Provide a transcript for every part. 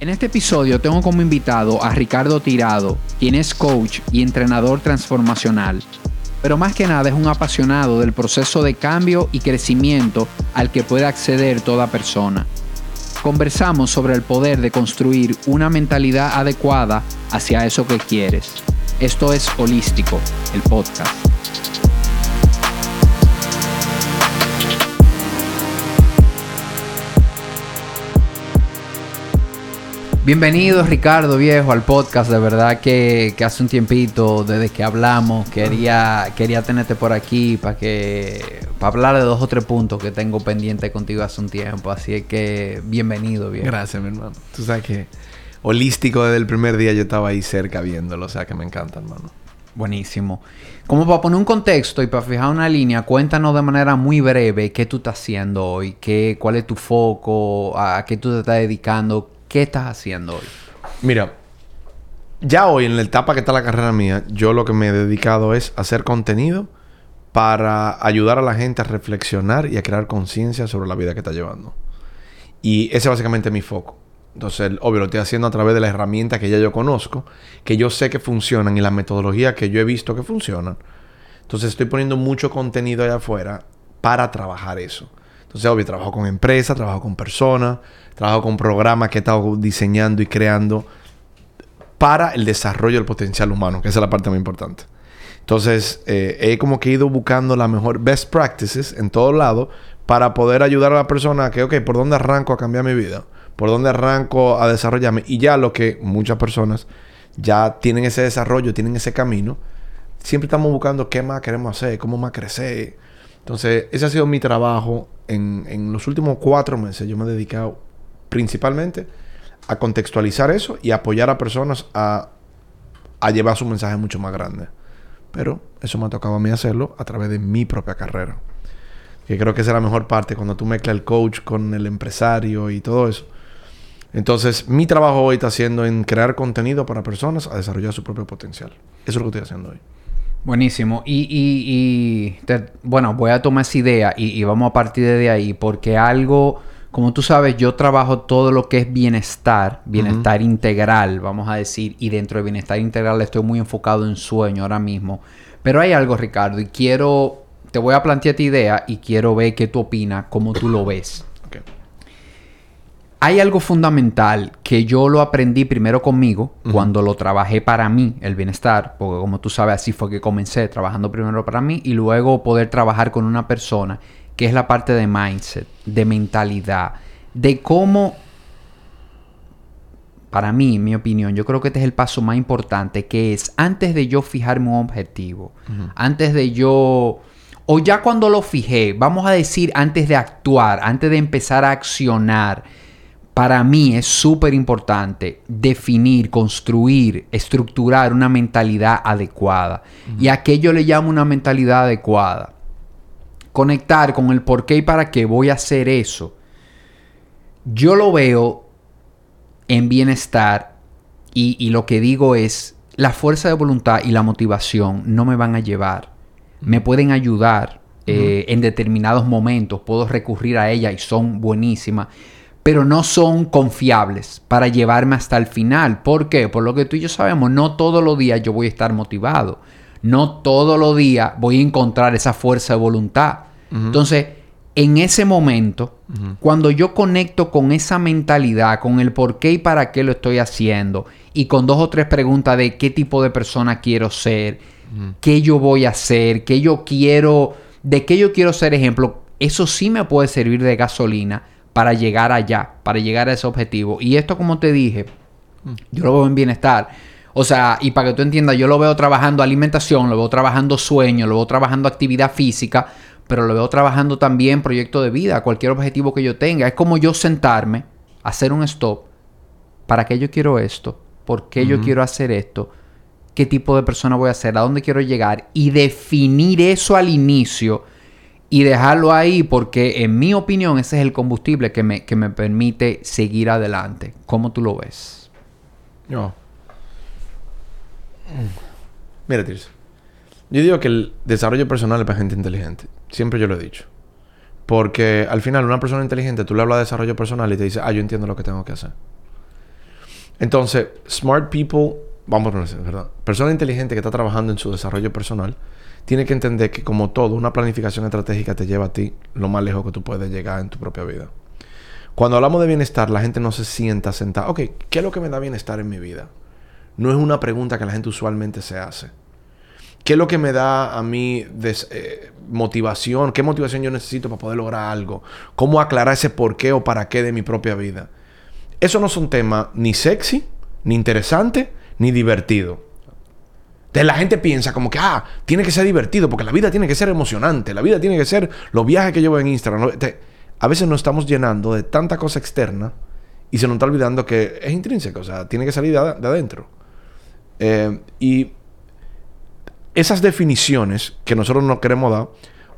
En este episodio tengo como invitado a Ricardo Tirado, quien es coach y entrenador transformacional, pero más que nada es un apasionado del proceso de cambio y crecimiento al que puede acceder toda persona. Conversamos sobre el poder de construir una mentalidad adecuada hacia eso que quieres. Esto es Holístico, el podcast. Bienvenido Ricardo Viejo al podcast, de verdad que, hace un tiempito desde que hablamos quería, quería tenerte por aquí para que para hablar de dos o tres puntos que tengo pendiente contigo hace un tiempo, así que bienvenido viejo. Gracias mi hermano. Tú sabes que holístico desde el primer día yo estaba ahí cerca viéndolo, o sea que me encanta hermano. Buenísimo. Como para poner un contexto y para fijar una línea, cuéntanos de manera muy breve qué tú estás haciendo hoy, qué, cuál es tu foco, a qué tú te estás dedicando, ¿Qué estás haciendo hoy? Mira, ya hoy en la etapa que está la carrera mía, yo lo que me he dedicado es hacer contenido para ayudar a la gente a reflexionar y a crear conciencia sobre la vida que está llevando. Y ese es básicamente mi foco. Entonces, obvio, lo estoy haciendo a través de las herramientas que ya yo conozco, que yo sé que funcionan y la metodología que yo he visto que funcionan. Entonces, estoy poniendo mucho contenido allá afuera para trabajar eso. Entonces, obvio, trabajo con empresas, trabajo con personas, trabajo con programas que he estado diseñando y creando para el desarrollo del potencial humano, que esa es la parte muy importante. Entonces, eh, he como que ido buscando la mejor best practices en todos lados para poder ayudar a la persona a que, ok, ¿por dónde arranco a cambiar mi vida? ¿Por dónde arranco a desarrollarme? Y ya lo que muchas personas ya tienen ese desarrollo, tienen ese camino, siempre estamos buscando qué más queremos hacer, cómo más crecer. Entonces, ese ha sido mi trabajo en, en los últimos cuatro meses. Yo me he dedicado principalmente a contextualizar eso y apoyar a personas a, llevar su mensaje mucho más grande. Pero eso me ha tocado a mí hacerlo a través de mi propia carrera. Que creo que esa es la mejor parte cuando tú mezclas el coach con el empresario y todo eso. Entonces, mi trabajo hoy está siendo en crear contenido para personas a desarrollar su propio potencial. Eso es lo que estoy haciendo hoy. Buenísimo. Y, y, bueno, voy a tomar esa idea y, y, vamos a partir de ahí porque algo como tú sabes, yo trabajo todo lo que es bienestar, bienestar integral, vamos a decir, y dentro de bienestar integral estoy muy enfocado en sueño ahora mismo. Pero hay algo, Ricardo, y quiero, te voy a plantear esta idea y quiero ver qué tú opinas, cómo tú lo ves. Hay algo fundamental que yo lo aprendí primero conmigo, cuando lo trabajé para mí, el bienestar, porque como tú sabes, así fue que comencé, trabajando primero para mí y luego poder trabajar con una persona que es la parte de mindset, de mentalidad, de cómo, para mí, en mi opinión, yo creo que este es el paso más importante, que es antes de yo fijarme un objetivo, antes de yo, o ya cuando lo fijé, vamos a decir antes de actuar, antes de empezar a accionar, para mí es súper importante definir, construir, estructurar una mentalidad adecuada. Y a qué yo le llamo una mentalidad adecuada conectar con el por qué y para qué voy a hacer eso, yo lo veo en bienestar y, lo que digo es, la fuerza de voluntad y la motivación no me van a llevar, me pueden ayudar eh, en determinados momentos, puedo recurrir a ellas y son buenísimas, pero no son confiables para llevarme hasta el final. ¿Por qué? Por lo que tú y yo sabemos, no todos los días yo voy a estar motivado. No todos los días voy a encontrar esa fuerza de voluntad. Entonces, en ese momento, cuando yo conecto con esa mentalidad, con el por qué y para qué lo estoy haciendo, y con dos o tres preguntas de qué tipo de persona quiero ser, qué yo voy a hacer, qué yo quiero, de qué yo quiero ser ejemplo, eso sí me puede servir de gasolina para llegar allá, para llegar a ese objetivo. Y esto, como te dije, yo lo veo en bienestar o sea, y para que tú entiendas, yo lo veo trabajando alimentación, lo veo trabajando sueño, lo veo trabajando actividad física, pero lo veo trabajando también proyecto de vida, cualquier objetivo que yo tenga. Es como yo sentarme, hacer un stop. ¿Para qué yo quiero esto? ¿Por qué yo quiero hacer esto? ¿Qué tipo de persona voy a ser? ¿A dónde quiero llegar? Y definir eso al inicio y dejarlo ahí porque en mi opinión ese es el combustible que me, que me permite seguir adelante. ¿Cómo tú lo ves? Yo. Mira, Tirso. Yo digo que el desarrollo personal es para gente inteligente. Siempre yo lo he dicho. Porque al final, una persona inteligente, tú le hablas de desarrollo personal y te dice, ah, yo entiendo lo que tengo que hacer. Entonces, smart people, vamos a ponerse, ¿verdad? Persona inteligente que está trabajando en su desarrollo personal, tiene que entender que como todo, una planificación estratégica te lleva a ti lo más lejos que tú puedes llegar en tu propia vida. Cuando hablamos de bienestar, la gente no se sienta sentada. Ok, ¿qué es lo que me da bienestar en mi vida? No es una pregunta que la gente usualmente se hace. ¿Qué es lo que me da a mí eh, motivación? ¿Qué motivación yo necesito para poder lograr algo? ¿Cómo aclarar ese por qué o para qué de mi propia vida? Eso no son temas ni sexy, ni interesante, ni divertido. Entonces la gente piensa como que, ah, tiene que ser divertido, porque la vida tiene que ser emocionante, la vida tiene que ser los viajes que llevo en Instagram. a veces nos estamos llenando de tanta cosa externa y se nos está olvidando que es intrínseco, o sea, tiene que salir de, adentro. Eh, y esas definiciones que nosotros no queremos dar,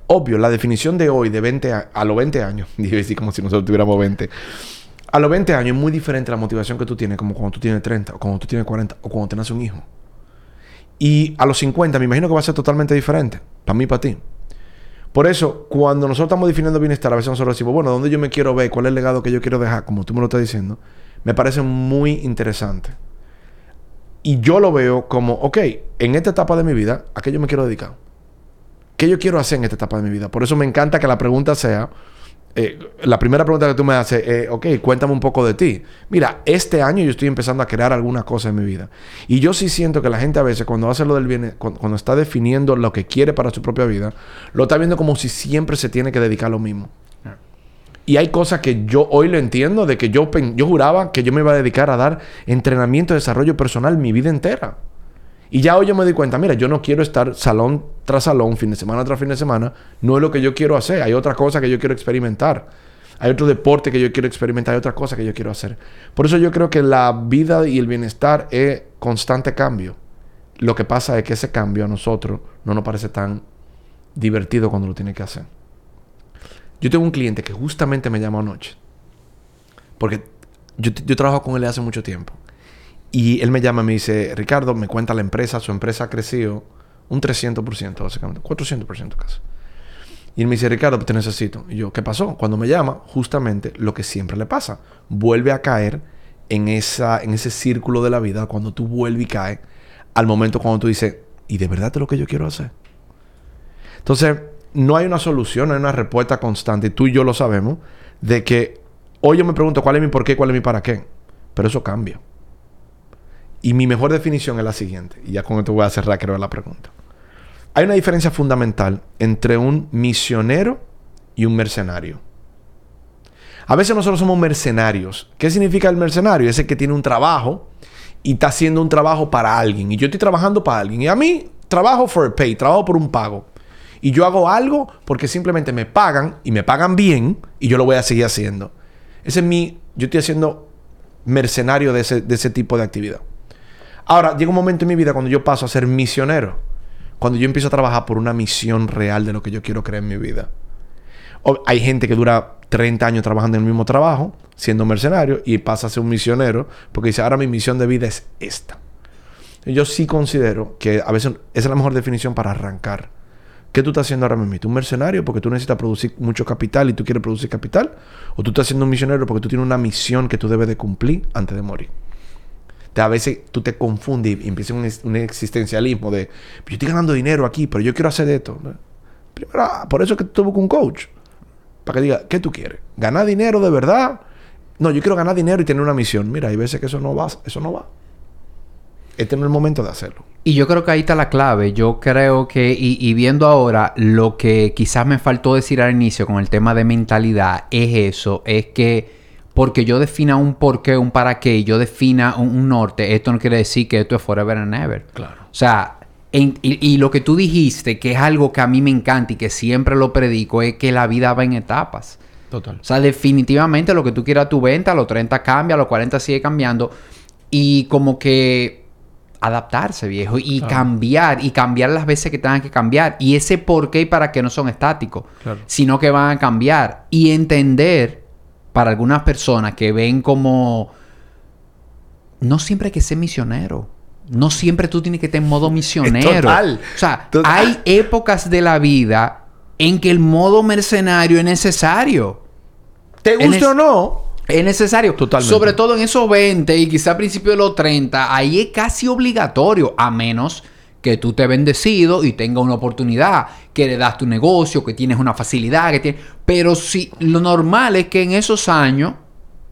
obvio, la definición de hoy, de 20 a, a los 20 años, decir como si nosotros tuviéramos 20, a los 20 años es muy diferente la motivación que tú tienes como cuando tú tienes 30, o cuando tú tienes 40, o cuando tienes un hijo. Y a los 50 me imagino que va a ser totalmente diferente, para mí y para ti. Por eso, cuando nosotros estamos definiendo bienestar, a veces nosotros decimos, bueno, ¿dónde yo me quiero ver? ¿Cuál es el legado que yo quiero dejar? Como tú me lo estás diciendo, me parece muy interesante. Y yo lo veo como, ok, en esta etapa de mi vida, ¿a qué yo me quiero dedicar? ¿Qué yo quiero hacer en esta etapa de mi vida? Por eso me encanta que la pregunta sea, eh, la primera pregunta que tú me haces es, ok, cuéntame un poco de ti. Mira, este año yo estoy empezando a crear alguna cosa en mi vida. Y yo sí siento que la gente a veces cuando hace lo del bien, cuando, está definiendo lo que quiere para su propia vida, lo está viendo como si siempre se tiene que dedicar a lo mismo. Y hay cosas que yo hoy lo entiendo, de que yo, yo juraba que yo me iba a dedicar a dar entrenamiento, desarrollo personal mi vida entera. Y ya hoy yo me di cuenta, mira, yo no quiero estar salón tras salón, fin de semana tras fin de semana. No es lo que yo quiero hacer. Hay otra cosa que yo quiero experimentar. Hay otro deporte que yo quiero experimentar. Hay otra cosa que yo quiero hacer. Por eso yo creo que la vida y el bienestar es constante cambio. Lo que pasa es que ese cambio a nosotros no nos parece tan divertido cuando lo tiene que hacer. Yo tengo un cliente que justamente me llamó anoche. Porque yo, trabajo con él hace mucho tiempo. Y él me llama y me dice, Ricardo, me cuenta la empresa, su empresa ha crecido un 300%, básicamente, 400% casi. Y él me dice, Ricardo, te necesito. Y yo, ¿qué pasó? Cuando me llama, justamente lo que siempre le pasa. Vuelve a caer en, esa, en ese círculo de la vida, cuando tú vuelves y caes, al momento cuando tú dices, ¿y de verdad es lo que yo quiero hacer? Entonces, no hay una solución, no hay una respuesta constante, tú y yo lo sabemos, de que hoy yo me pregunto cuál es mi por qué, cuál es mi para qué, pero eso cambia. Y mi mejor definición es la siguiente, y ya con esto voy a cerrar creo la pregunta. Hay una diferencia fundamental entre un misionero y un mercenario. A veces nosotros somos mercenarios. ¿Qué significa el mercenario? Es el que tiene un trabajo y está haciendo un trabajo para alguien. Y yo estoy trabajando para alguien. Y a mí trabajo for pay, trabajo por un pago. Y yo hago algo porque simplemente me pagan y me pagan bien y yo lo voy a seguir haciendo. Ese es mi, yo estoy haciendo mercenario de ese, de ese tipo de actividad. Ahora, llega un momento en mi vida cuando yo paso a ser misionero. Cuando yo empiezo a trabajar por una misión real de lo que yo quiero crear en mi vida. hay gente que dura 30 años trabajando en el mismo trabajo, siendo mercenario, y pasa a ser un misionero, porque dice, ahora mi misión de vida es esta. Yo sí considero que a veces esa es la mejor definición para arrancar ¿Qué tú estás haciendo ahora mismo? ¿Un mercenario porque tú necesitas producir mucho capital y tú quieres producir capital? ¿O tú estás siendo un misionero porque tú tienes una misión que tú debes de cumplir antes de morir? a veces tú te confundes y empieza un, existencialismo de, yo estoy ganando dinero aquí, pero yo quiero hacer esto. Primero, ah, por eso es que tú buscas un coach. Para que diga, ¿qué tú quieres? ¿Ganar dinero de verdad? No, yo quiero ganar dinero y tener una misión. Mira, hay veces que eso no va. Eso no va. Este no es el momento de hacerlo. Y yo creo que ahí está la clave. Yo creo que, y, viendo ahora, lo que quizás me faltó decir al inicio con el tema de mentalidad es eso, es que porque yo defina un por qué, un para qué, y yo defina un, norte, esto no quiere decir que esto es forever and ever. Claro. O sea, y, y, lo que tú dijiste, que es algo que a mí me encanta y que siempre lo predico, es que la vida va en etapas. Total. O sea, definitivamente lo que tú quieras tu venta, a los 30 cambia, a los 40 sigue cambiando. Y como que adaptarse, viejo, y cambiar, y cambiar las veces que tengan que cambiar. Y ese por qué y para qué no son estáticos, sino que van a cambiar. Y entender, para algunas personas que ven como, no siempre hay que ser misionero. No siempre tú tienes que estar en modo misionero. Total. O sea, hay épocas de la vida en que el modo mercenario es necesario. ¿Te guste o no? Es necesario. Totalmente. Sobre todo en esos 20 y quizá a principios de los 30, ahí es casi obligatorio, a menos que tú te bendecido y tengas una oportunidad, que le das tu negocio, que tienes una facilidad, que tienes... Pero si lo normal es que en esos años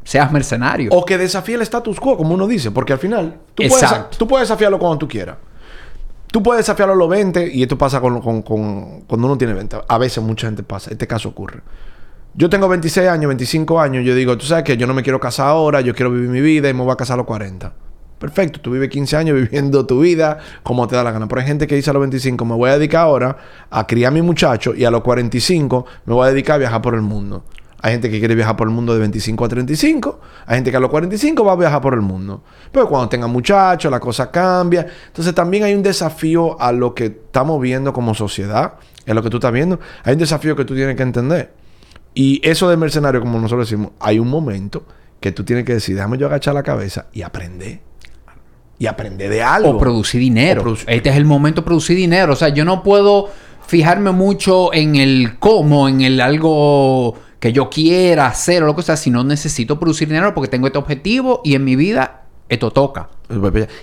seas mercenario. O que desafíe el status quo, como uno dice, porque al final tú, puedes, tú puedes desafiarlo cuando tú quieras. Tú puedes desafiarlo a los 20 y esto pasa con, con- con- cuando uno tiene 20. A veces mucha gente pasa. Este caso ocurre. Yo tengo 26 años, 25 años. Yo digo, tú sabes que yo no me quiero casar ahora, yo quiero vivir mi vida y me voy a casar a los 40. Perfecto, tú vives 15 años viviendo tu vida como te da la gana. Pero hay gente que dice a los 25, me voy a dedicar ahora a criar a mi muchacho y a los 45 me voy a dedicar a viajar por el mundo. Hay gente que quiere viajar por el mundo de 25 a 35. Hay gente que a los 45 va a viajar por el mundo. Pero cuando tenga muchachos, la cosa cambia. Entonces también hay un desafío a lo que estamos viendo como sociedad. Es lo que tú estás viendo. Hay un desafío que tú tienes que entender. Y eso de mercenario, como nosotros decimos, hay un momento que tú tienes que decir, déjame yo agachar la cabeza y aprender. Y aprender de algo. O producir dinero. O Este es el momento de producir dinero. O sea, yo no puedo fijarme mucho en el cómo, en el algo que yo quiera hacer o lo que sea, si no necesito producir dinero porque tengo este objetivo y en mi vida esto toca.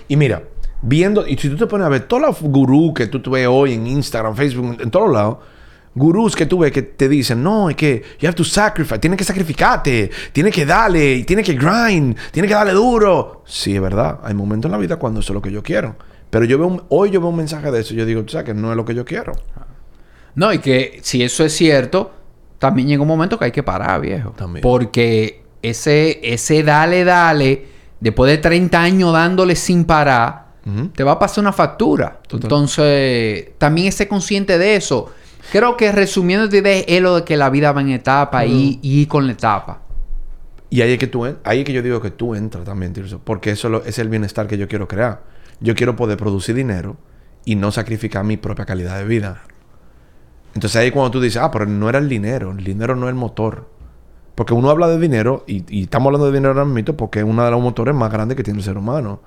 Y mira, viendo, y si tú te pones a ver todos los gurús que tú ves hoy en Instagram, Facebook, en todos lados, gurús que tú ves que te dicen, no, es que you have to sacrifice, tienes que sacrificarte, tienes que darle, tienes que grind, tienes que darle duro. Sí, es verdad, hay momentos en la vida cuando eso es lo que yo quiero. Pero yo veo un- hoy yo veo un mensaje de eso y yo digo, tú sabes que no es lo que yo quiero. No, y que si eso es cierto, también llega un momento que hay que parar, viejo. También. Porque ese, ese dale, dale, después de 30 años dándole sin parar, te va a pasar una factura. Total. Entonces, también esté consciente de eso. Creo que resumiendo esta idea es lo de que la vida va en etapa y, y con la etapa. Y ahí es que tú ahí es que yo digo que tú entras también, Tirso, porque eso lo- es el bienestar que yo quiero crear. Yo quiero poder producir dinero y no sacrificar mi propia calidad de vida. Entonces ahí cuando tú dices, ah, pero no era el dinero, el dinero no es el motor. Porque uno habla de dinero y, y estamos hablando de dinero ahora mismo porque es uno de los motores más grandes que tiene el ser humano.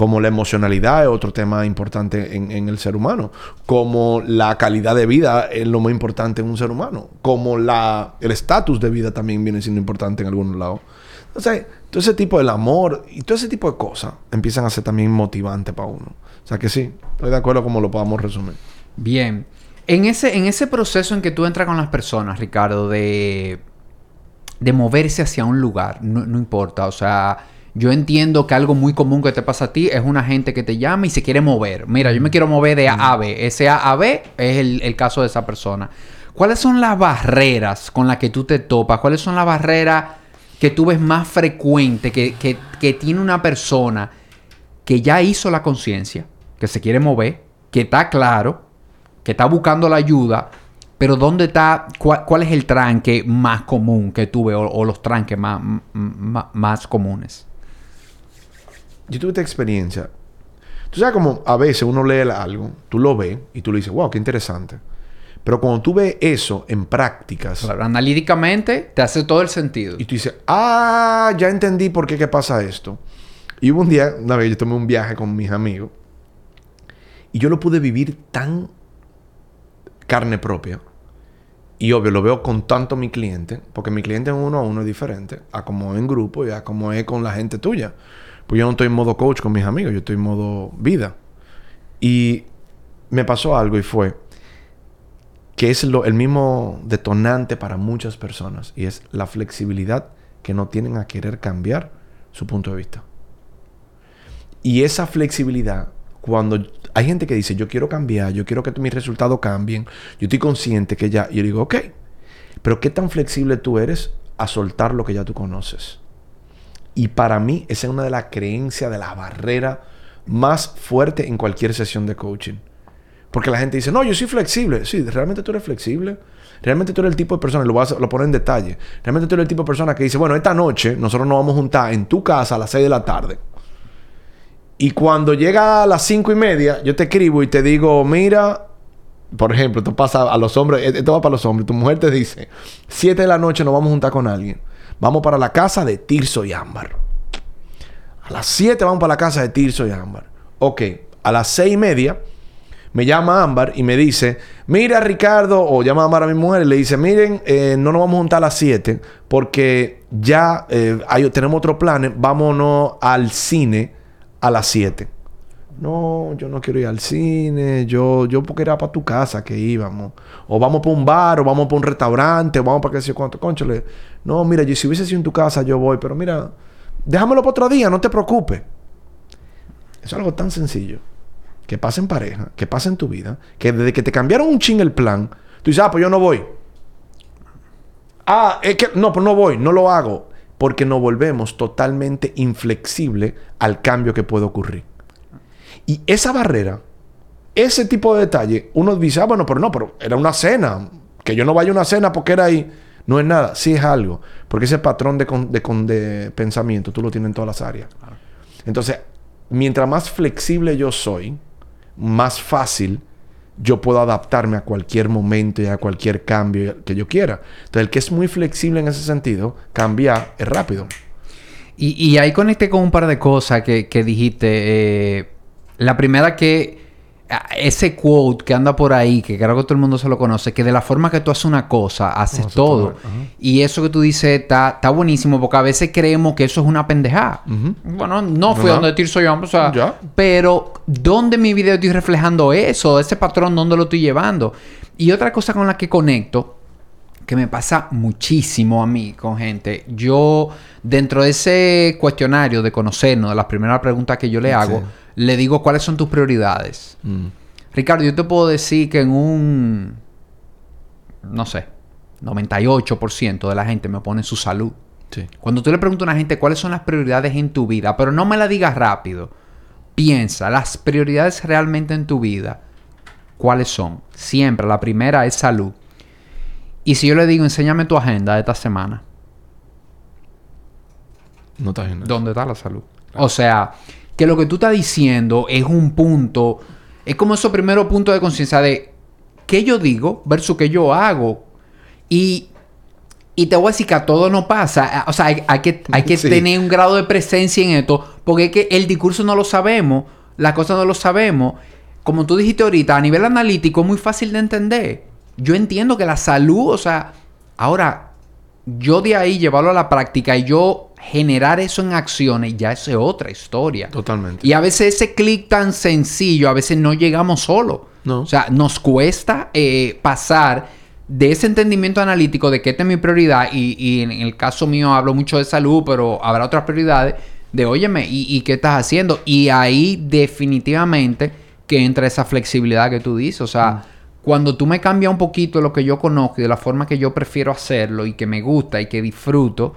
Como la emocionalidad es otro tema importante en, el ser humano. Como la calidad de vida es lo más importante en un ser humano. Como la, el estatus de vida también viene siendo importante en algunos lados. Entonces, todo ese tipo del amor y todo ese tipo de cosas empiezan a ser también motivantes para uno. O sea que sí, estoy de acuerdo como lo podamos resumir. Bien. En ese, en ese proceso en que tú entras con las personas, Ricardo, de, de moverse hacia un lugar, no, no importa, o sea, yo entiendo que algo muy común que te pasa a ti es una gente que te llama y se quiere mover. Mira, yo me quiero mover de A a B. Ese A a B es el, el caso de esa persona. ¿Cuáles son las barreras con las que tú te topas? ¿Cuáles son las barreras que tú ves más frecuente que, que- que tiene una persona que ya hizo la conciencia, que se quiere mover, que está claro, que está buscando la ayuda, pero ¿dónde está, cuál, cuál es el tranque más común que tú ves o, o los tranques más, más comunes? Yo tuve esta experiencia. Tú sabes como a veces uno lee algo, tú lo ves y tú le dices, wow, qué interesante. Pero cuando tú ves eso en prácticas Claro, analíticamente te hace todo el sentido. y tú dices, ah, ya entendí por qué que pasa esto. Y hubo un día, una vez yo tomé un viaje con mis amigos y yo lo pude vivir tan carne propia. Y obvio, lo veo con tanto mi cliente, porque mi cliente en uno a uno es diferente a como en grupo y a como es con la gente tuya. Pues yo no estoy en modo coach con mis amigos, yo estoy en modo vida. Y me pasó algo y fue que es lo- el mismo detonante para muchas personas y es la flexibilidad que no tienen a querer cambiar su punto de vista. Y esa flexibilidad, cuando hay gente que dice, yo quiero cambiar, yo quiero que mis resultados cambien, yo estoy consciente que ya, y yo digo, ok, pero ¿qué tan flexible tú eres a soltar lo que ya tú conoces? Y para mí, esa es una de las creencias, de la barrera más fuerte en cualquier sesión de coaching. Porque la gente dice, no, yo soy flexible. Sí, realmente tú eres flexible. Realmente tú eres el tipo de persona, lo, vas a- lo en detalle. Realmente tú eres el tipo de persona que dice, bueno, esta noche nosotros nos vamos a juntar en tu casa a las 6 de la tarde. Y cuando llega a las cinco y media, yo te escribo y te digo, mira, por ejemplo, esto pasa a los hombres, eh, esto va para los hombres. Tu mujer te dice, 7 de la noche nos vamos a juntar con alguien. Vamos para la casa de Tirso y Ámbar. A las 7 vamos para la casa de Tirso y Ámbar. Ok, a las 6 y media Me llama Ámbar y me dice, mira Ricardo, o llama Ámbar a mi mujer y le dice, miren, eh, no nos vamos a juntar a las 7 porque ya eh, tenemos otro plan, vámonos al cine a las 7. No, yo no quiero ir al cine, yo, yo porque era para tu casa que íbamos. O vamos para un bar, o vamos para un restaurante, o vamos para qué sé cuánto. Conchale, no, mira, yo, si hubiese sido en tu casa, yo voy, pero mira, déjamelo para otro día, no te preocupes. Es algo tan sencillo. Que pasa en pareja, que pasa en tu vida, que desde que te cambiaron un ching el plan, tú dices, ah, pues yo no voy. Ah, es que no, pues no voy, no lo hago. Porque nos volvemos totalmente inflexible al cambio que puede ocurrir. Y esa barrera, ese tipo de detalle, uno dice, ah, bueno, pero no, pero era una cena. Que yo no vaya a una cena porque era ahí. No es nada, sí es algo. Porque ese patrón de, con- de con- de pensamiento tú lo tienes en todas las áreas. Entonces, mientras más flexible yo soy, más fácil yo puedo adaptarme a cualquier momento y a cualquier cambio que yo quiera. Entonces, el que es muy flexible en ese sentido, cambiar es rápido. Y, y ahí conecté con un par de cosas que, que dijiste. eh, la primera que... Ese quote que anda por ahí, que creo que todo el mundo se lo conoce, que de la forma que tú haces una cosa, haces todo. Y eso que tú dices está, está buenísimo, porque a veces creemos que eso es una pendejada. Bueno, no fui Ajá. donde Tirso yo, o sea, Ya. pero ¿dónde en mi video estoy reflejando eso? Ese patrón, ¿dónde lo estoy llevando? Y otra cosa con la que conecto, que me pasa muchísimo a mí con gente, yo dentro de ese cuestionario de conocernos, de las primeras preguntas que yo le hago, Sí. Le digo cuáles son tus prioridades. Mm. Ricardo, yo te puedo decir que en un, no sé, 98% de la gente me pone su salud. Sí. Cuando tú le preguntas a una gente cuáles son las prioridades en tu vida, pero no me la digas rápido, piensa, las prioridades realmente en tu vida, ¿cuáles son? Siempre, la primera es salud. Y si yo le digo, enséñame tu agenda de esta semana, No estás en ¿dónde está la salud? O sea, que lo que tú estás diciendo es un punto, es como esos primeros puntos de conciencia de qué yo digo versus qué yo hago. Y, y te voy a decir que a todo no pasa. O sea, hay, hay que, hay que Sí. tener un grado de presencia en esto, porque es que el discurso no lo sabemos, las cosas no lo sabemos. Como tú dijiste ahorita, a nivel analítico es muy fácil de entender. Yo entiendo que la salud, o sea, ahora, yo de ahí llevarlo a la práctica y yo generar eso en acciones, ya es otra historia. Totalmente. Y a veces ese clic tan sencillo, a veces no llegamos solo. No. O sea, nos cuesta eh, pasar de ese entendimiento analítico de que esta es mi prioridad, y, y en el caso mío hablo mucho de salud, pero habrá otras prioridades, de óyeme, ¿y, y qué estás haciendo? Y ahí definitivamente que entra esa flexibilidad que tú dices. O sea, cuando tú me cambias un poquito lo que yo conozco y de la forma que yo prefiero hacerlo y que me gusta y que disfruto,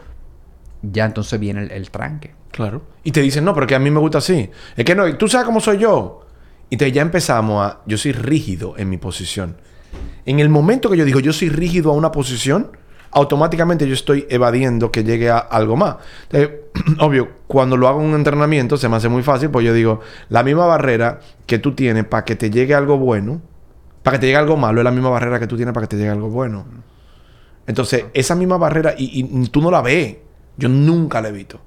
ya entonces viene el, el tranque. Claro. Y te dicen, no, pero que a mí me gusta así. Es que no, tú sabes cómo soy yo. Y te, ya empezamos a. Yo soy rígido en mi posición. En el momento que yo digo, yo soy rígido a una posición, automáticamente yo estoy evadiendo que llegue a algo más. Entonces, obvio, cuando lo hago en un entrenamiento se me hace muy fácil, pues yo digo, la misma barrera que tú tienes para que te llegue algo bueno, para que te llegue algo malo, es la misma barrera que tú tienes para que te llegue algo bueno. Entonces, esa misma barrera, y, y tú no la ves. Yo nunca la he visto.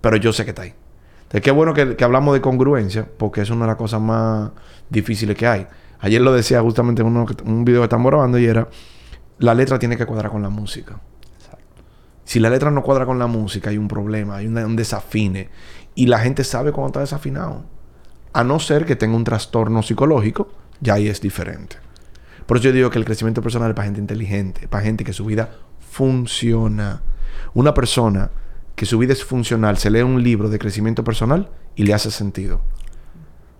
Pero yo sé que está ahí. Entonces, qué bueno que, que hablamos de congruencia, porque es una de las cosas más difíciles que hay. Ayer lo decía justamente en uno un video que estamos grabando y era, la letra tiene que cuadrar con la música. Si la letra no cuadra con la música, hay un problema, hay una- un desafine. Y la gente sabe cuando está desafinado. A no ser que tenga un trastorno psicológico, ya ahí es diferente. Por eso yo digo que el crecimiento personal es para gente inteligente, para gente que su vida funciona. Una persona que su vida es funcional, se lee un libro de crecimiento personal y le hace sentido.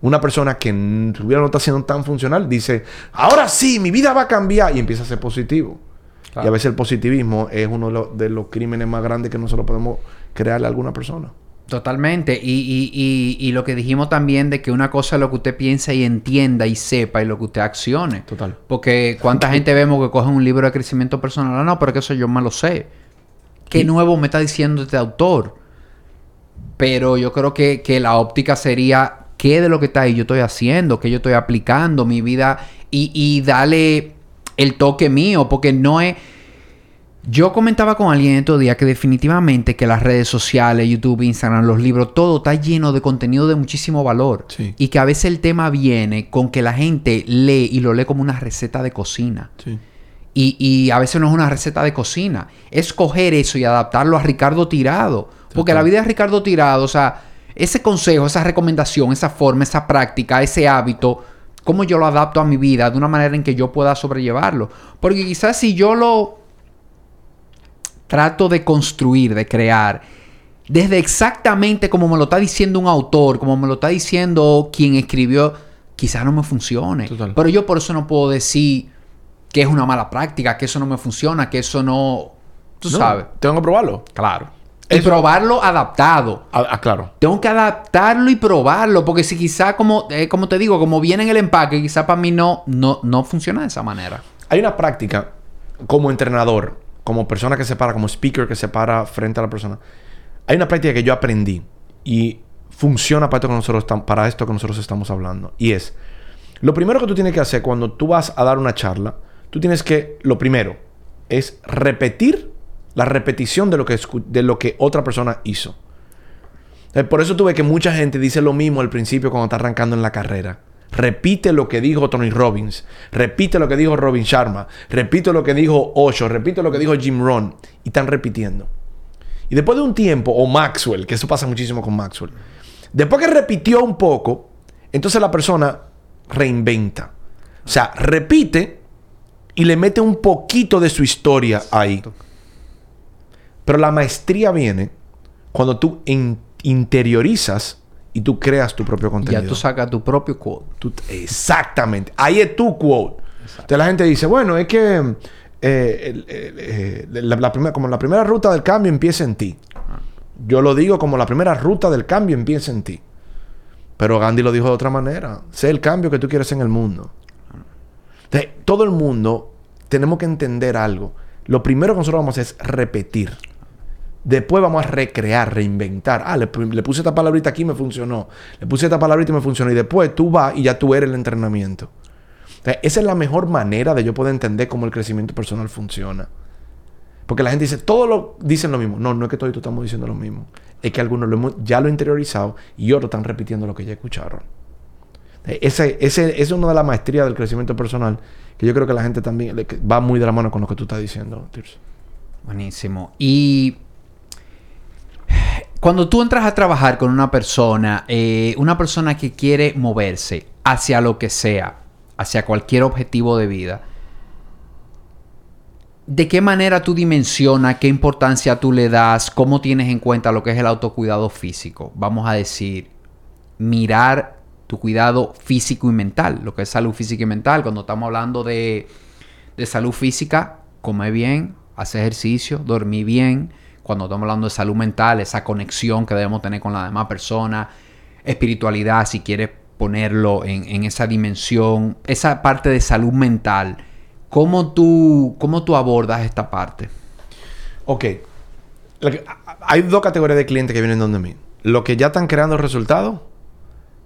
Una persona que su vida no está siendo tan funcional dice, ahora sí, mi vida va a cambiar y empieza a ser positivo. Claro. Y a veces el positivismo es uno de los, de los crímenes más grandes que nosotros podemos crearle a alguna persona. Totalmente. Y, y, y, y lo que dijimos también de que una cosa es lo que usted piensa y entienda y sepa y lo que usted accione. Total. Porque cuánta gente vemos que cogen un libro de crecimiento personal. Ah, no, pero que eso yo me lo sé. ¿Qué nuevo me está diciendo este autor? Pero yo creo que, que la óptica sería qué de lo que está ahí yo estoy haciendo, qué yo estoy aplicando, mi vida y, y darle el toque mío, porque no es... Yo comentaba con alguien estos días que definitivamente que las redes sociales, YouTube, Instagram, los libros, todo está lleno de contenido de muchísimo valor. Sí. Y que a veces el tema viene con que la gente lee y lo lee como una receta de cocina. Sí. Y, y a veces no es una receta de cocina. Es coger eso y adaptarlo a Ricardo Tirado. Porque Total. la vida de Ricardo Tirado, o sea, ese consejo, esa recomendación, esa forma, esa práctica, ese hábito, cómo yo lo adapto a mi vida de una manera en que yo pueda sobrellevarlo. Porque quizás si yo lo trato de construir, de crear, desde exactamente como me lo está diciendo un autor, como me lo está diciendo quien escribió, quizás no me funcione. Total. Pero yo por eso no puedo decir que es una mala práctica, que eso no me funciona, que eso no... Tú No, sabes. Tengo que probarlo. Claro. Y Eso- probarlo adaptado. Ah, ah, claro. Tengo que adaptarlo y probarlo, porque si quizá como, eh, como te digo, como viene en el empaque, quizá para mí no, no, no funciona de esa manera. Hay una práctica como entrenador, como persona que se para, como speaker que se para frente a la persona. Hay una práctica que yo aprendí y funciona para esto que nosotros, estam- para esto que nosotros estamos hablando. Y es, lo primero que tú tienes que hacer cuando tú vas a dar una charla, tú tienes que, lo primero, es repetir la repetición de lo que, de lo que otra persona hizo. Eh, Por eso tuve que mucha gente dice lo mismo al principio cuando está arrancando en la carrera. Repite lo que dijo Tony Robbins. Repite lo que dijo Robin Sharma. Repite lo que dijo Osho. Repite lo que dijo Jim Rohn. Y están repitiendo. Y después de un tiempo, o Maxwell, que eso pasa muchísimo con Maxwell. Después que repitió un poco, entonces la persona reinventa. O sea, repite y le mete un poquito de su historia ahí. Pero la maestría viene cuando tú in- interiorizas y tú creas tu propio contenido. Ya tú sacas tu propio quote. Tú- exactamente. Ahí es tu quote. Entonces la gente dice, bueno, es que eh, eh, la, la primera, como la primera ruta del cambio empieza en ti. Yo lo digo como la primera ruta del cambio empieza en ti. Pero Gandhi lo dijo de otra manera. Sé el cambio que tú quieres en el mundo. Entonces, todo el mundo tenemos que entender algo. Lo primero que nosotros vamos a hacer es repetir. Después vamos a recrear, reinventar. Ah, le, pu- le puse esta palabrita aquí y me funcionó. Le puse esta palabrita y me funcionó. Y después tú vas y ya tú eres el entrenamiento. Esa es la mejor manera de yo poder entender cómo el crecimiento personal funciona. Porque la gente dice, todos lo, dicen lo mismo. No, no es que todos estamos diciendo lo mismo. Es que algunos ya lo han interiorizado y otros están repitiendo lo que ya escucharon. Ese, ese, es una de las maestrías del crecimiento personal que yo creo que la gente también le- va muy de la mano con lo que tú estás diciendo, Tirso. Buenísimo. Y cuando tú entras a trabajar con una persona, eh, una persona que quiere moverse hacia lo que sea, hacia cualquier objetivo de vida, ¿de qué manera tú dimensionas, qué importancia tú le das, cómo tienes en cuenta lo que es el autocuidado físico? Vamos a decir, mirar tu cuidado físico y mental, lo que es salud física y mental. Cuando estamos hablando de, de salud física, comer bien, hacer ejercicio, dormir bien. Cuando estamos hablando de salud mental, esa conexión que debemos tener con la demás persona, espiritualidad, si quieres ponerlo en, en esa dimensión, esa parte de salud mental. ¿Cómo tú, cómo tú abordas esta parte? Ok. Hay dos categorías de clientes que vienen donde mí. Los que ya están creando resultados,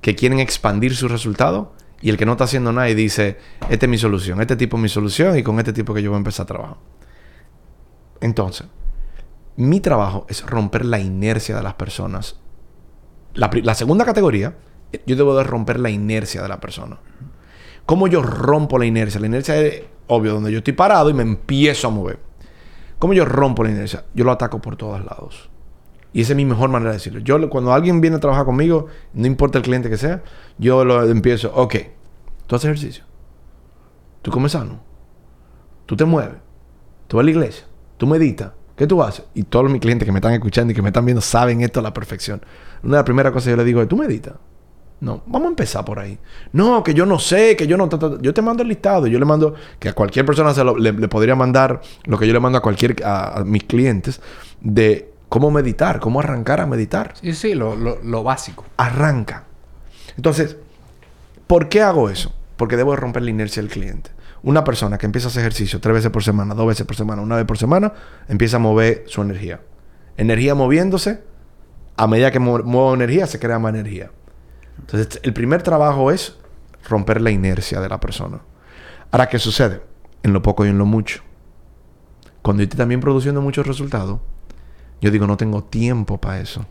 que quieren expandir sus resultados, y el que no está haciendo nada y dice, esta es mi solución, este tipo es mi solución, y con este tipo que yo voy a empezar a trabajar. Entonces, mi trabajo es romper la inercia de las personas. La, la segunda categoría, yo debo de romper la inercia de la persona. ¿Cómo yo rompo la inercia? La inercia es, obvio, donde yo estoy parado y me empiezo a mover. ¿Cómo yo rompo la inercia? Yo lo ataco por todos lados. Y esa es mi mejor manera de decirlo. Yo, cuando alguien viene a trabajar conmigo, no importa el cliente que sea, yo lo empiezo, ok, tú haces ejercicio, tú comes sano, tú te mueves, tú vas a la iglesia, tú meditas, ¿qué tú haces? Y todos mis clientes que me están escuchando y que me están viendo saben esto a la perfección. Una de las primeras cosas que yo les digo es, ¿tú meditas? No, vamos a empezar por ahí. No, que yo no sé, que yo no... Yo te mando el listado. Yo le mando... Que a cualquier persona se lo- le, le podría mandar lo que yo le mando a cualquier... A mis clientes de cómo meditar, cómo arrancar a meditar. Sí, sí, lo, lo- lo básico. Arranca. Entonces, ¿por qué hago eso? Porque debo de romper la inercia del cliente. Una persona que empieza a hacer ejercicio tres veces por semana, dos veces por semana, una vez por semana, empieza a mover su energía. Energía moviéndose, a medida que mu- muevo energía, se crea más energía. Entonces, el primer trabajo es romper la inercia de la persona. Ahora, ¿qué sucede? En lo poco y en lo mucho. Cuando yo estoy también produciendo muchos resultados, yo digo, no tengo tiempo para eso.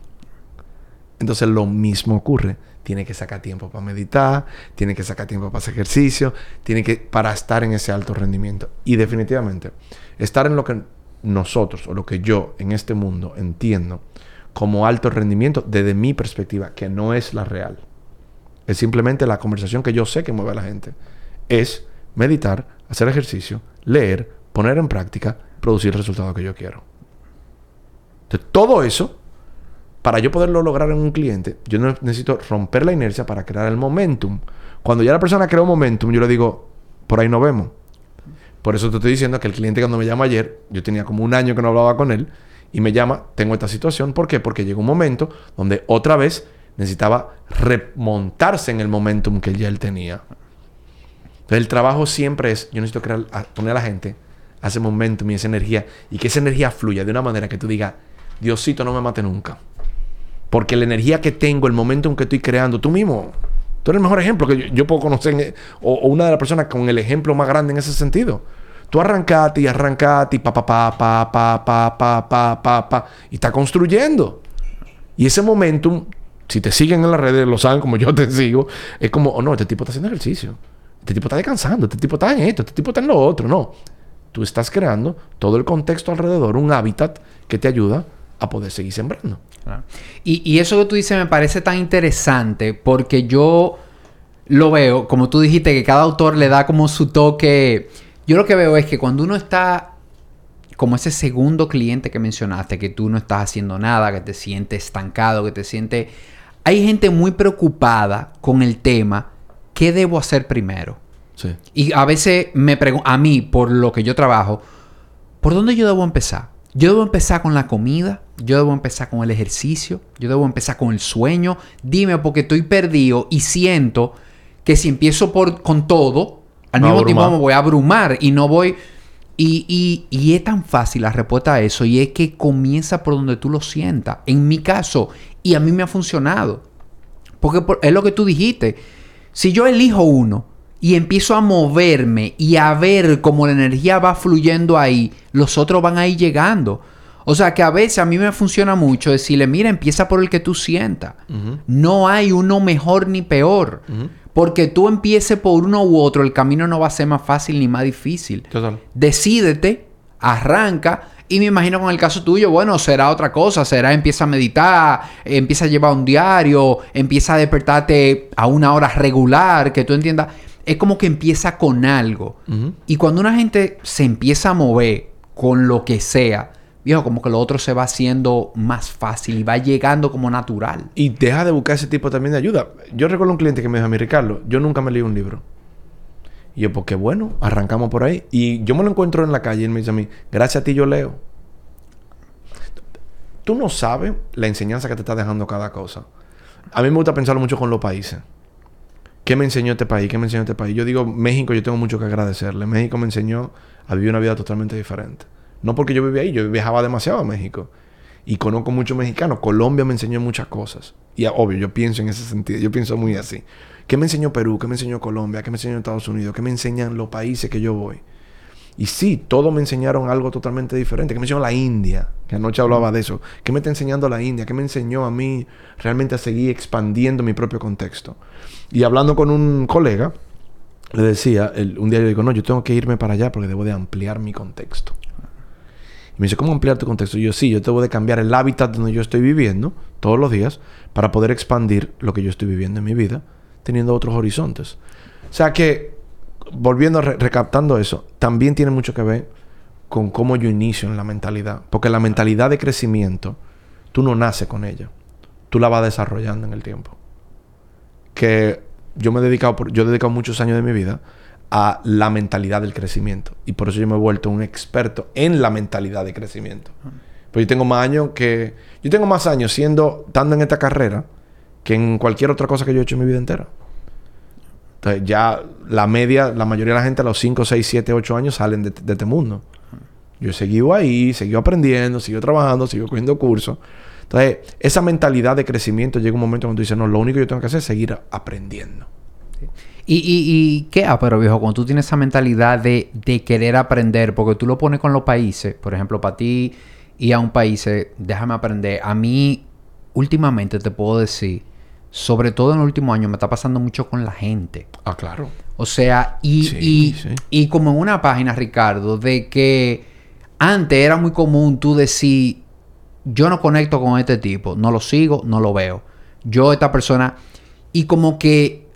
Entonces lo mismo ocurre. Tiene que sacar tiempo para meditar, tiene que sacar tiempo para hacer ejercicio, tiene que para estar en ese alto rendimiento. Y definitivamente, estar en lo que nosotros o lo que yo en este mundo entiendo como alto rendimiento desde mi perspectiva, que no es la real. Es simplemente la conversación que yo sé que mueve a la gente. Es meditar, hacer ejercicio, leer, poner en práctica, producir el resultado que yo quiero. De todo eso, para yo poderlo lograr en un cliente, yo necesito romper la inercia para crear el momentum. Cuando ya la persona crea un momentum, yo le digo, por ahí no vemos. Por eso te estoy diciendo que el cliente cuando me llama ayer, yo tenía como un año que no hablaba con él, y me llama, tengo esta situación. ¿Por qué? Porque llegó un momento donde otra vez necesitaba remontarse en el momentum que ya él tenía. Entonces el trabajo siempre es, yo necesito crear, poner a la gente ese momentum y esa energía, y que esa energía fluya de una manera que tú digas, Diosito no me mate nunca. Porque la energía que tengo, el momentum que estoy creando, tú mismo, tú eres el mejor ejemplo que yo, puedo conocer, o, o, una de las personas con el ejemplo más grande en ese sentido. Tú arrancate y arrancate y pa, pa, pa, pa, pa, pa, pa, pa, pa, pa, y está construyendo. Y ese momentum, si te siguen en las redes, lo saben como yo te sigo, es como, oh no, este tipo está haciendo ejercicio. Este tipo está descansando, este tipo está en esto, este tipo está en lo otro. No. Tú estás creando todo el contexto alrededor, un hábitat que te ayuda a poder seguir sembrando. Y, y, eso que tú dices me parece tan interesante porque yo lo veo, como tú dijiste, que cada autor le da como su toque. Yo lo que veo es que cuando uno está como ese segundo cliente que mencionaste, que tú no estás haciendo nada, que te sientes estancado, que te sientes... Hay gente muy preocupada con el tema, ¿qué debo hacer primero? Sí. Y a veces me pregunto, a mí, por lo que yo trabajo, ¿por dónde yo debo empezar? Yo debo empezar con la comida, yo debo empezar con el ejercicio, yo debo empezar con el sueño. Dime porque estoy perdido y siento que si empiezo por, con todo, al mismo tiempo me voy a abrumar y no voy... Y, y, es tan fácil la respuesta a eso y es que comienza por donde tú lo sientas. En mi caso, y a mí me ha funcionado. Porque es lo que tú dijiste. Si yo elijo uno y empiezo a moverme y a ver cómo la energía va fluyendo ahí, los otros van a ir llegando. O sea que a veces a mí me funciona mucho decirle, mira, empieza por el que tú sientas. No hay uno mejor ni peor. Porque tú empieces por uno u otro, el camino no va a ser más fácil ni más difícil. Total. Decídete, arranca. Y me imagino con el caso tuyo, bueno, será otra cosa, será empieza a meditar, empieza a llevar un diario, empieza a despertarte a una hora regular, que tú entiendas es como que empieza con algo. Y cuando una gente se empieza a mover con lo que sea, como que lo otro se va haciendo más fácil y va llegando como natural. Y deja de buscar ese tipo también de ayuda. Yo recuerdo un cliente que me dijo a mí, Ricardo, yo nunca me leí un libro. Y yo, porque bueno, arrancamos por ahí. Y yo me lo encuentro en la calle y él me dice a mí, gracias a ti yo leo. Tú no sabes la enseñanza que te está dejando cada cosa. A mí me gusta pensarlo mucho con los países. ¿Qué me enseñó este país? ¿Qué me enseñó este país? Yo digo, México, yo tengo mucho que agradecerle. México me enseñó a vivir una vida totalmente diferente. No porque yo vivía ahí, yo viajaba demasiado a México. Y conozco muchos mexicanos. Colombia me enseñó muchas cosas. Y obvio, yo pienso en ese sentido. Yo pienso muy así. ¿Qué me enseñó Perú? ¿Qué me enseñó Colombia? ¿Qué me enseñó Estados Unidos? ¿Qué me enseñan los países que yo voy? Y sí, todos me enseñaron algo totalmente diferente. ¿Qué me enseñó la India? Que anoche hablaba de eso. ¿Qué me está enseñando la India? ¿Qué me enseñó a mí realmente a seguir expandiendo mi propio contexto? Y hablando con un colega, le decía, un día yo digo, no, yo tengo que irme para allá porque debo de ampliar mi contexto. Me dice, ¿cómo ampliar tu contexto? Y yo, sí, yo debo de cambiar el hábitat donde yo estoy viviendo todos los días para poder expandir lo que yo estoy viviendo en mi vida, teniendo otros horizontes. O sea que, volviendo, recaptando eso, también tiene mucho que ver con cómo yo inicio en la mentalidad. Porque la mentalidad de crecimiento, tú no naces con ella. Tú la vas desarrollando en el tiempo que yo me he dedicado, yo he dedicado muchos años de mi vida a la mentalidad del crecimiento. Y por eso yo me he vuelto un experto en la mentalidad de crecimiento. Pues yo tengo más años que... Yo tengo más años siendo, estando en esta carrera, que en cualquier otra cosa que yo he hecho en mi vida entera. Entonces ya la media, la mayoría de la gente a los 5, 6, 7, 8 años salen de, de este mundo. Yo he seguido ahí, seguido aprendiendo, sigo trabajando, sigo cogiendo cursos. Entonces, esa mentalidad de crecimiento llega un momento cuando tú dices, no, lo único que yo tengo que hacer es seguir aprendiendo. ¿Y, y, y qué ah, pero viejo? Cuando tú tienes esa mentalidad de, de querer aprender, porque tú lo pones con los países, por ejemplo, para ti y a un país, eh, déjame aprender. A mí, últimamente te puedo decir, sobre todo en el último año, me está pasando mucho con la gente. Ah, claro. O sea, y, Sí, y, sí. y como en una página, Ricardo, de que antes era muy común tú decir, yo no conecto con este tipo, no lo sigo, no lo veo. Yo, esta persona, y como que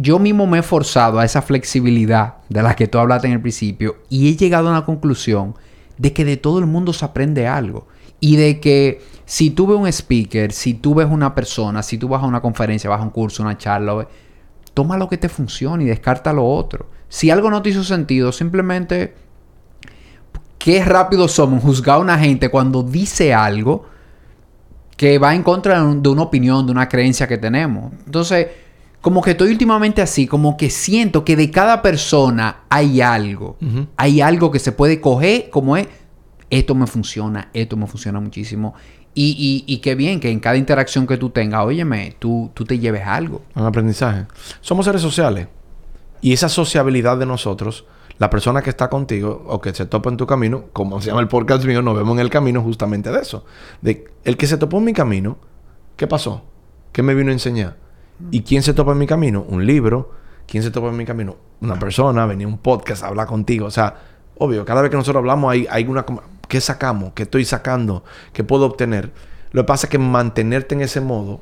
yo mismo me he forzado a esa flexibilidad de la que tú hablaste en el principio y he llegado a una conclusión de que de todo el mundo se aprende algo. Y de que si tú ves un speaker, si tú ves una persona, si tú vas a una conferencia, vas a un curso, una charla, toma lo que te funcione y descarta lo otro. Si algo no te hizo sentido, simplemente qué rápido somos juzgar a una gente cuando dice algo que va en contra de, de una opinión, de una creencia que tenemos. Entonces, como que estoy últimamente así, como que siento que de cada persona hay algo. Hay algo que se puede coger como es, esto me funciona, esto me funciona muchísimo. Y, y, y qué bien que en cada interacción que tú tengas, óyeme, tú, tú te lleves algo. Un aprendizaje. Somos seres sociales. Y esa sociabilidad de nosotros, la persona que está contigo o que se topa en tu camino, como se llama el podcast mío, nos vemos en el camino justamente de eso. De el que se topó en mi camino, ¿qué pasó? ¿Qué me vino a enseñar? ¿Y quién se topa en mi camino? Un libro. ¿Quién se topa en mi camino? Una persona, venía un podcast a hablar contigo. O sea, obvio, cada vez que nosotros hablamos hay, hay una... ¿Qué sacamos? ¿Qué estoy sacando? ¿Qué puedo obtener? Lo que pasa es que mantenerte en ese modo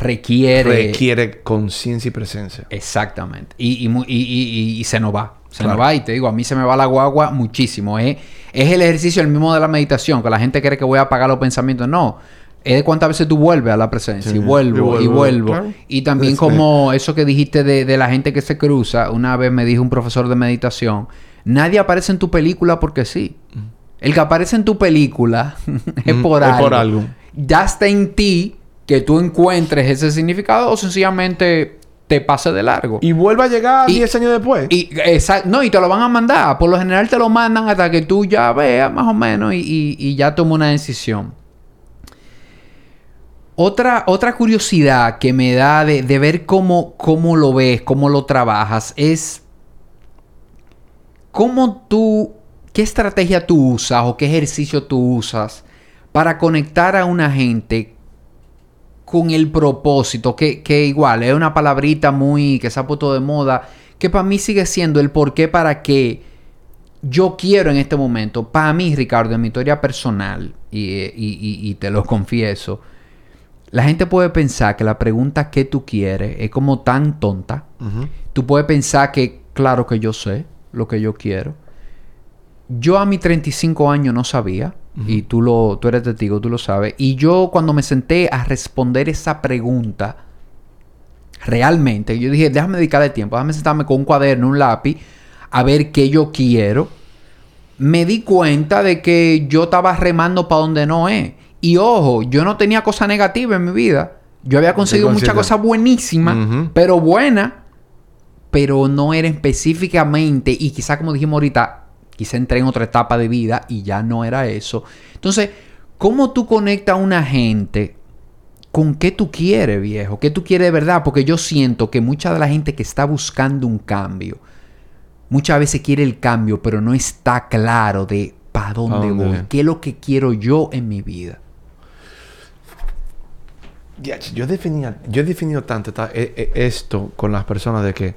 Requiere... requiere conciencia y presencia. Exactamente. Y, y mu- y- y- y- y se nos va. Se Claro. nos va. Y te digo, a mí se me va la guagua muchísimo. Es, es el ejercicio el mismo de la meditación, que la gente cree que voy a apagar los pensamientos. No. Es de cuántas veces tú vuelves a la presencia. Sí. Y vuelvo, Y y vuelvo, claro. Y también Sí. como eso que dijiste de, de la gente que se cruza. Una vez me dijo un profesor de meditación. Nadie aparece en tu película porque sí. El que aparece en tu película es Mm, por es algo. por algo. Ya está en ti que tú encuentres ese significado o sencillamente te pase de largo. Y vuelve a llegar Y- 10 años después. Y, no, y te lo van a mandar. Por lo general te lo mandan hasta que tú ya veas más o menos y, y- y ya tomas una decisión. Otra, otra curiosidad que me da de, ver cómo, cómo lo ves, cómo lo trabajas, es cómo tú, qué estrategia tú usas o qué ejercicio tú usas para conectar a una gente con el propósito, que, que igual es una palabrita muy que se ha puesto de moda, que para mí sigue siendo el por qué, para qué yo quiero en este momento. Para mí, Ricardo, en mi historia personal, y- y te lo confieso, la gente puede pensar que la pregunta ¿qué tú quieres? es como tan tonta. Tú puedes pensar que, claro que yo sé lo que yo quiero. Yo a mis 35 años no sabía, y tú, lo, tú eres testigo, tú lo sabes. Y yo cuando me senté a responder esa pregunta, realmente, yo dije, déjame dedicarle tiempo, déjame sentarme con un cuaderno, un lápiz, a ver qué yo quiero. Me di cuenta de que yo estaba remando para donde no es. Y ojo, yo no tenía cosa negativa en mi vida. Yo había conseguido muchas cosas buenísimas, pero buenas pero no era específicamente, y quizá como dijimos ahorita, quizá entré en otra etapa de vida y ya no era eso. Entonces, ¿cómo tú conectas a una gente con qué tú quieres, viejo? ¿Qué tú quieres de verdad? Porque yo siento que mucha de la gente que está buscando un cambio, muchas veces quiere el cambio, pero no está claro de para dónde dónde? voy, qué es lo que quiero yo en mi vida. Yo, definía, yo he definido tanto e- e- esto con las personas de que eh,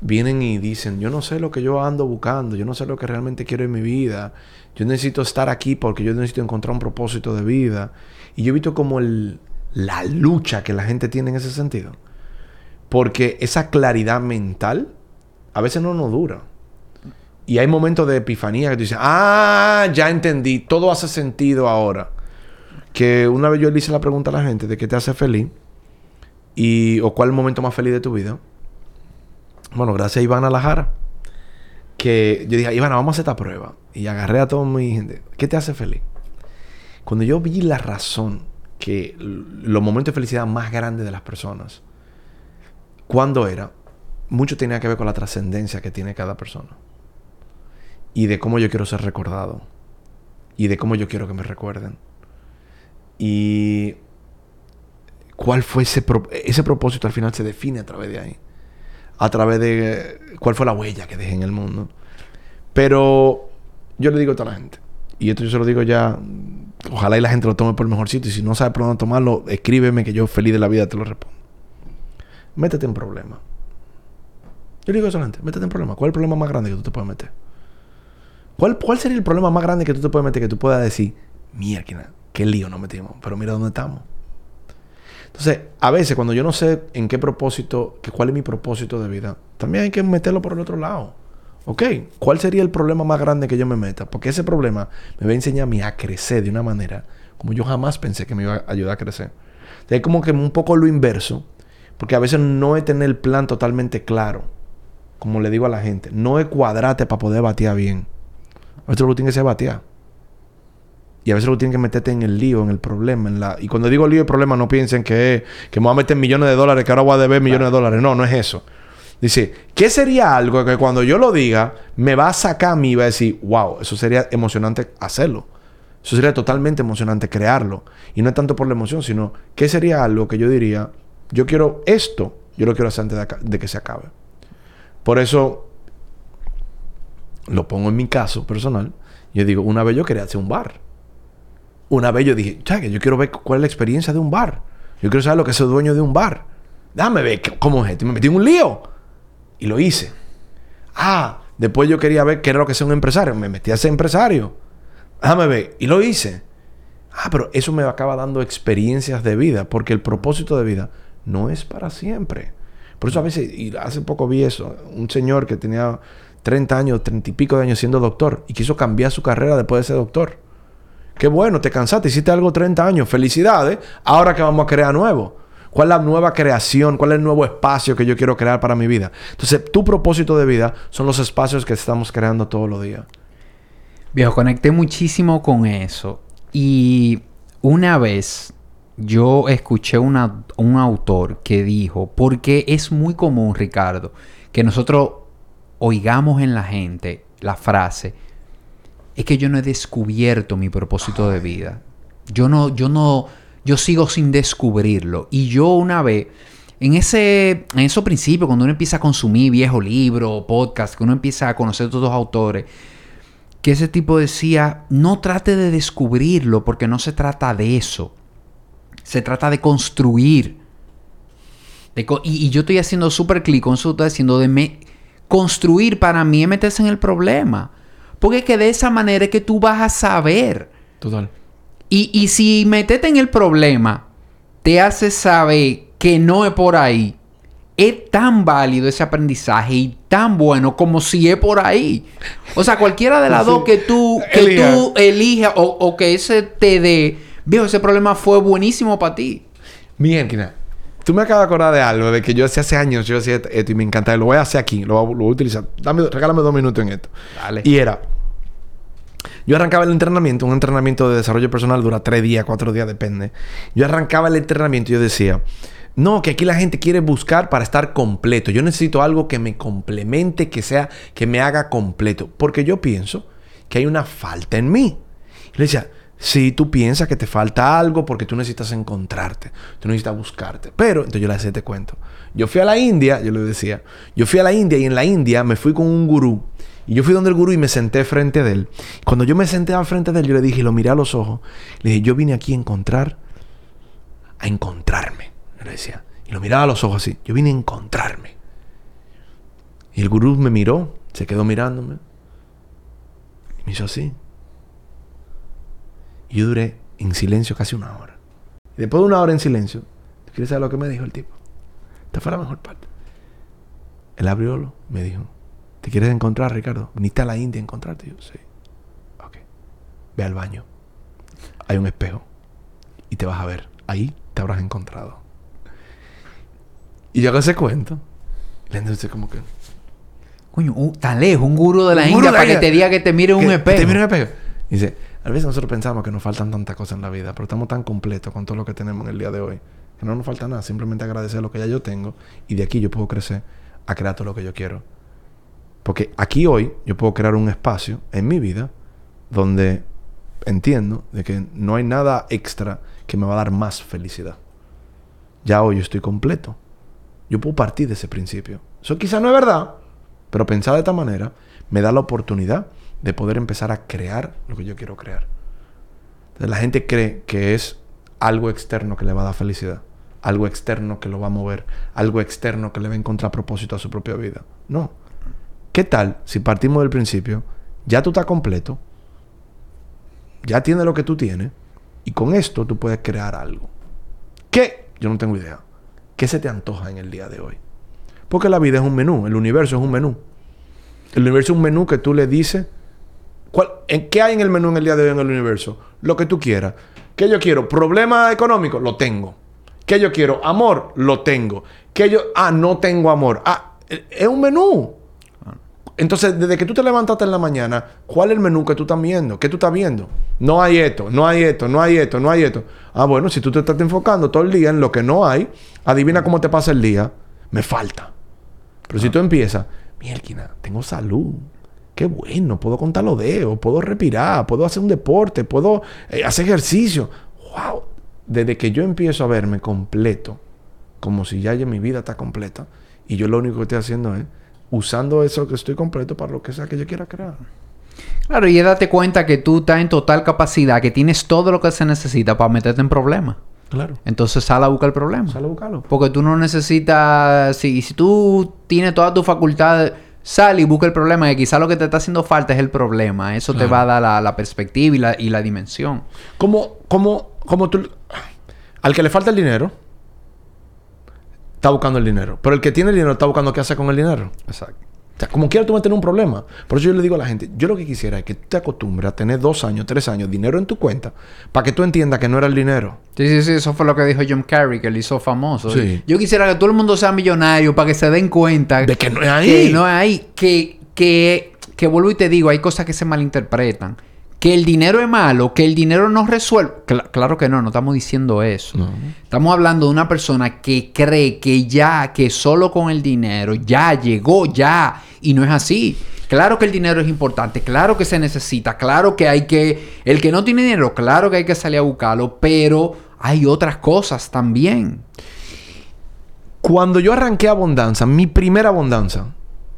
vienen y dicen, yo no sé lo que yo ando buscando, yo no sé lo que realmente quiero en mi vida, yo necesito estar aquí porque yo necesito encontrar un propósito de vida. Y yo he visto como la lucha que la gente tiene en ese sentido. Porque esa claridad mental a veces no nos dura. Y hay momentos de epifanía que tú dices, ah, ya entendí, todo hace sentido ahora. Que una vez yo le hice la pregunta a la gente de qué te hace feliz y o cuál es el momento más feliz de tu vida. Bueno, gracias a Ivana Lajara. Que yo dije, Ivana, vamos a hacer esta prueba. Y agarré a toda mi gente. ¿Qué te hace feliz? Cuando yo vi la razón que los momentos de felicidad más grandes de las personas, ¿cuándo era? Mucho tenía que ver con la trascendencia que tiene cada persona. Y de cómo yo quiero ser recordado. Y de cómo yo quiero que me recuerden. Y cuál fue ese, ese propósito al final se define a través de ahí. A través de cuál fue la huella que dejé en el mundo. Pero yo le digo a toda la gente, y esto yo se lo digo ya, ojalá y la gente lo tome por el mejor sitio, y si no sabe por dónde tomarlo, escríbeme que yo feliz de la vida te lo respondo. Métete en problema. Yo le digo a la gente, métete en problema. ¿Cuál es el problema más grande que tú te puedes meter? ¿Cuál, ¿Cuál sería el problema más grande que tú te puedes meter que tú puedas decir, mierda, qué lío nos metimos, pero mira dónde estamos? Entonces, a veces cuando yo no sé en qué propósito, que cuál es mi propósito de vida, también hay que meterlo por el otro lado. ¿Ok? ¿Cuál sería el problema más grande que yo me meta? Porque ese problema me va a enseñar a mí a crecer de una manera como yo jamás pensé que me iba a ayudar a crecer. Es como que un poco lo inverso, porque a veces no es tener el plan totalmente claro, como le digo a la gente, no es cuadrarte para poder batear bien. A veces lo que ser batear. Y a veces lo tienes que meterte en el lío, en el problema. Y cuando digo lío y problema, no piensen que, que me voy a meter millones de dólares, que ahora voy a deber millones de dólares. No, no es eso. Dice, ¿qué sería algo que cuando yo lo diga, me va a sacar a mí y va a decir, wow, eso sería emocionante hacerlo? Eso sería totalmente emocionante crearlo. Y no es tanto por la emoción, sino, ¿qué sería algo que yo diría, yo quiero esto, yo lo quiero hacer antes de, de que se acabe? Por eso, lo pongo en mi caso personal. Yo digo, una vez yo quería hacer un bar. Una vez yo dije, que yo quiero ver cuál es la experiencia de un bar. Yo quiero saber lo que es el dueño de un bar. Déjame ver cómo es esto. Me metí en un lío. Y lo hice. Ah, después yo quería ver qué era lo que es un empresario. Me metí a ser empresario. Déjame ver. Y lo hice. Ah, pero eso me acaba dando experiencias de vida. Porque el propósito de vida no es para siempre. Por eso a veces, y hace poco vi eso, un señor que tenía 30 años, 30 y pico de años siendo doctor y quiso cambiar su carrera después de ser doctor. Qué bueno, te cansaste, hiciste algo 30 años, felicidades. Ahora que vamos a crear nuevo. ¿Cuál es la nueva creación? ¿Cuál es el nuevo espacio que yo quiero crear para mi vida? Entonces, tu propósito de vida son los espacios que estamos creando todos los días. Viejo, conecté muchísimo con eso. Y una vez yo escuché una, un autor que dijo, porque es muy común, Ricardo, que nosotros oigamos en la gente la frase, es que yo no he descubierto mi propósito de vida. Yo no, yo no, yo sigo sin descubrirlo. Y yo una vez, en ese, en esos principios, cuando uno empieza a consumir viejos libros, podcast, que uno empieza a conocer a todos los autores, que ese tipo decía, no trate de descubrirlo porque no se trata de eso. Se trata de construir. y, yo estoy haciendo súper clic con eso, estoy haciendo de construir para mí es meterse en el problema. Porque es que de esa manera es que tú vas a saber. Total. Y, si metete en el problema, te hace saber que no es por ahí. Es tan válido ese aprendizaje y tan bueno como si es por ahí. O sea, cualquiera de las dos que tú, que tú elijas o, que ese te dé, viejo, ese problema fue buenísimo para ti. Mierda. Tú me acabas de acordar de algo, de que yo hace años yo hacía esto y me encanta. Lo voy a hacer aquí, lo voy, a utilizar. Dame, regálame dos minutos en esto. Dale. Y era, yo arrancaba el entrenamiento, un entrenamiento de desarrollo personal dura tres días, cuatro días, depende. Yo arrancaba el entrenamiento y yo decía, no, que aquí la gente quiere buscar para estar completo. Yo necesito algo que me complemente, que sea, que me haga completo. Porque yo pienso que hay una falta en mí. Y le decía, si tú piensas que te falta algo porque tú necesitas encontrarte, tú necesitas buscarte. Pero, entonces yo le hacía te cuento. Yo fui a la India, yo le decía, yo fui a la India y en la India me fui con un gurú y yo fui donde el gurú y me senté frente de él. Cuando yo me senté al frente de él, yo le dije, y lo miré a los ojos, le dije, yo vine aquí a encontrar, a encontrarme. Le decía, y lo miraba a los ojos así, yo vine a encontrarme. Y el gurú me miró, se quedó mirándome. Y me hizo así. Y yo duré en silencio casi una hora. Y después de una hora en silencio, ¿quieres saber lo que me dijo el tipo? Esta fue la mejor parte. El abrió, me dijo, ¿Te quieres encontrar, Ricardo? ¿Viniste a la India a encontrarte? Yo, sí. Ok. Ve al baño. Hay un espejo. Y te vas a ver. Ahí te habrás encontrado. Y yo hago ese cuento. Entonces, como que. Coño, uh, tan lejos, un gurú de la India para que te diga que te mire un espejo. te mire un espejo. dice, a veces nosotros pensamos que nos faltan tantas cosas en la vida, pero estamos tan completos con todo lo que tenemos en el día de hoy, que no nos falta nada, simplemente agradecer lo que ya yo tengo y de aquí yo puedo crecer a crear todo lo que yo quiero. Porque aquí hoy yo puedo crear un espacio en mi vida donde entiendo de que no hay nada extra que me va a dar más felicidad. ya hoy yo estoy completo. Yo puedo partir de ese principio. Eso quizá no es verdad, pero pensar de esta manera me da la oportunidad de poder empezar a crear lo que yo quiero crear. La gente cree que es algo externo que le va a dar felicidad, algo externo que lo va a mover, algo externo que le va a encontrar propósito a su propia vida. No. ¿Qué tal si partimos del principio? Ya tú estás completo, ya tienes lo que tú tienes, y con esto tú puedes crear algo. ¿Qué? Yo no tengo idea. ¿Qué se te antoja en el día de hoy? Porque la vida es un menú, el universo es un menú. El universo es un menú que tú le dices. ¿Cuál, en, ¿Qué hay en el menú en el día de hoy en el universo? Lo que tú quieras. ¿Qué yo quiero? ¿Problema económico? Lo tengo. ¿Qué yo quiero? Amor, lo tengo. ¿Qué yo? Ah, no tengo amor. Ah, es un menú. Entonces, desde que tú te levantaste en la mañana, ¿cuál es el menú que tú estás viendo? ¿Qué tú estás viendo? No hay esto, no hay esto, no hay esto, no hay esto. Ah, bueno, si tú te estás enfocando todo el día en lo que no hay, adivina cómo te pasa el día. Me falta. Pero si tú empiezas, mierda, tengo salud. Qué bueno, puedo contar los dedos, puedo respirar, puedo hacer un deporte, puedo eh, hacer ejercicio. ¡Wow! Desde que yo empiezo a verme completo, como si ya, ya mi vida está completa, y yo lo único que estoy haciendo es usando eso que estoy completo para lo que sea que yo quiera crear. Claro, y date cuenta que tú estás en total capacidad, que tienes todo lo que se necesita para meterte en problemas. Claro. Entonces sal a buscar el problema. Sal a buscarlo. Porque tú no necesitas. Si, si tú tienes toda tu facultad, sal y busca el problema. Que quizás lo que te está haciendo falta es el problema. Eso te va a dar la, la perspectiva y la, y la dimensión. Como, como, como tú. Al que le falta el dinero, está buscando el dinero. Pero el que tiene el dinero está buscando qué hacer con el dinero. Exacto. Sea, como quiera tú vas a tener un problema. Por eso yo le digo a la gente, yo lo que quisiera es que tú te acostumbres a tener dos años, tres años, dinero en tu cuenta, para que tú entiendas que no era el dinero. Sí, sí, sí. Eso fue lo que dijo John Kerry, que le hizo famoso. Sí. Yo quisiera que todo el mundo sea millonario para que se den cuenta De que no es ahí. Que no es ahí. Que, que, que vuelvo y te digo, hay cosas que se malinterpretan. Que el dinero es malo, que el dinero no resuelve. Cla- claro que no, no estamos diciendo eso. No. Estamos hablando de una persona que cree que ya, que solo con el dinero, ya llegó, ya. Y no es así. Claro que el dinero es importante, claro que se necesita, claro que hay que. El que no tiene dinero, claro que hay que salir a buscarlo, pero hay otras cosas también. Cuando yo arranqué Abundanza, mi primera Abundanza,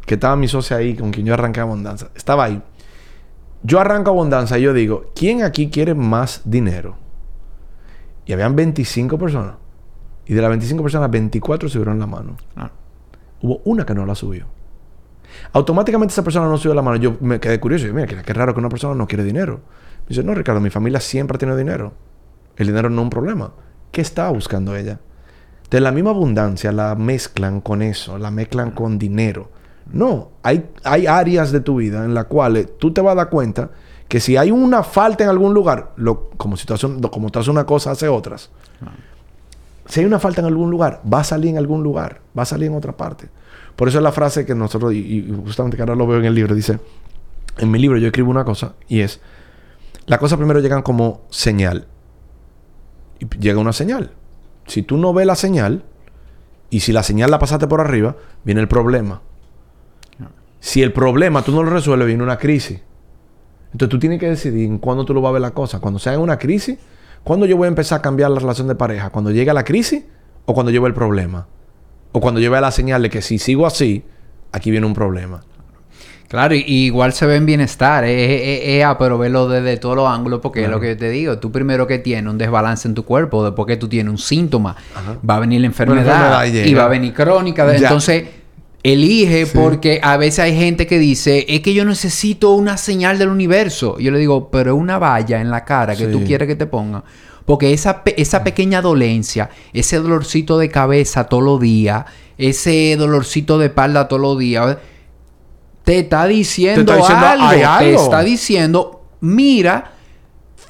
que estaba mi socia ahí con quien yo arranqué Abundanza, estaba ahí. Yo arranco Abundanza y yo digo, ¿quién aquí quiere más dinero? Y habían 25 personas. Y de las 25 personas, 24 subieron la mano. Ah, Hubo una que no la subió. Automáticamente esa persona no subió la mano. Yo me quedé curioso. Y yo, mira, qué, raro que una persona no quiere dinero. Me dice, no, Ricardo, mi familia siempre ha tenido dinero. El dinero no es un problema. ¿Qué estaba buscando ella? De la misma abundancia la mezclan con eso, la mezclan con dinero. No, hay, hay áreas de tu vida en las cuales tú te vas a dar cuenta que si hay una falta en algún lugar, lo, como si tú haces, un- como tú haces una cosa, hace otras. Si hay una falta en algún lugar, va a salir en algún lugar, va a salir en otra parte. Por eso es la frase que nosotros, y, y justamente que ahora lo veo en el libro, dice, en mi libro yo escribo una cosa y es, las cosas primero llegan como señal. Y llega una señal. Si tú no ves la señal, y si la señal la pasaste por arriba, viene el problema. Si el problema tú no lo resuelves, viene una crisis. Entonces tú tienes que decidir en cuándo tú lo vas a ver la cosa. Cuando sea en una crisis, ¿cuándo yo voy a empezar a cambiar la relación de pareja? ¿Cuando llegue la crisis o cuando lleve el problema? O cuando lleve la señal de que si sigo así, aquí viene un problema. Claro, y, y igual se ve en bienestar, es, es- es- es a, pero verlo desde todos los ángulos, porque es lo que yo te digo, tú primero que tienes un desbalance en tu cuerpo, después que tú tienes un síntoma, Ajá. va a venir la enfermedad, enfermedad llega. y va a venir crónica, Ya. entonces elige Sí. porque a veces hay gente que dice, es que yo necesito una señal del universo, yo le digo, pero es una valla en la cara que Sí. tú quieres que te ponga. Porque esa, pe- esa pequeña dolencia, ese dolorcito de cabeza todos los días, ese dolorcito de espalda todos los días, te está diciendo, Te está diciendo, algo, "Hay Te algo". está diciendo, mira,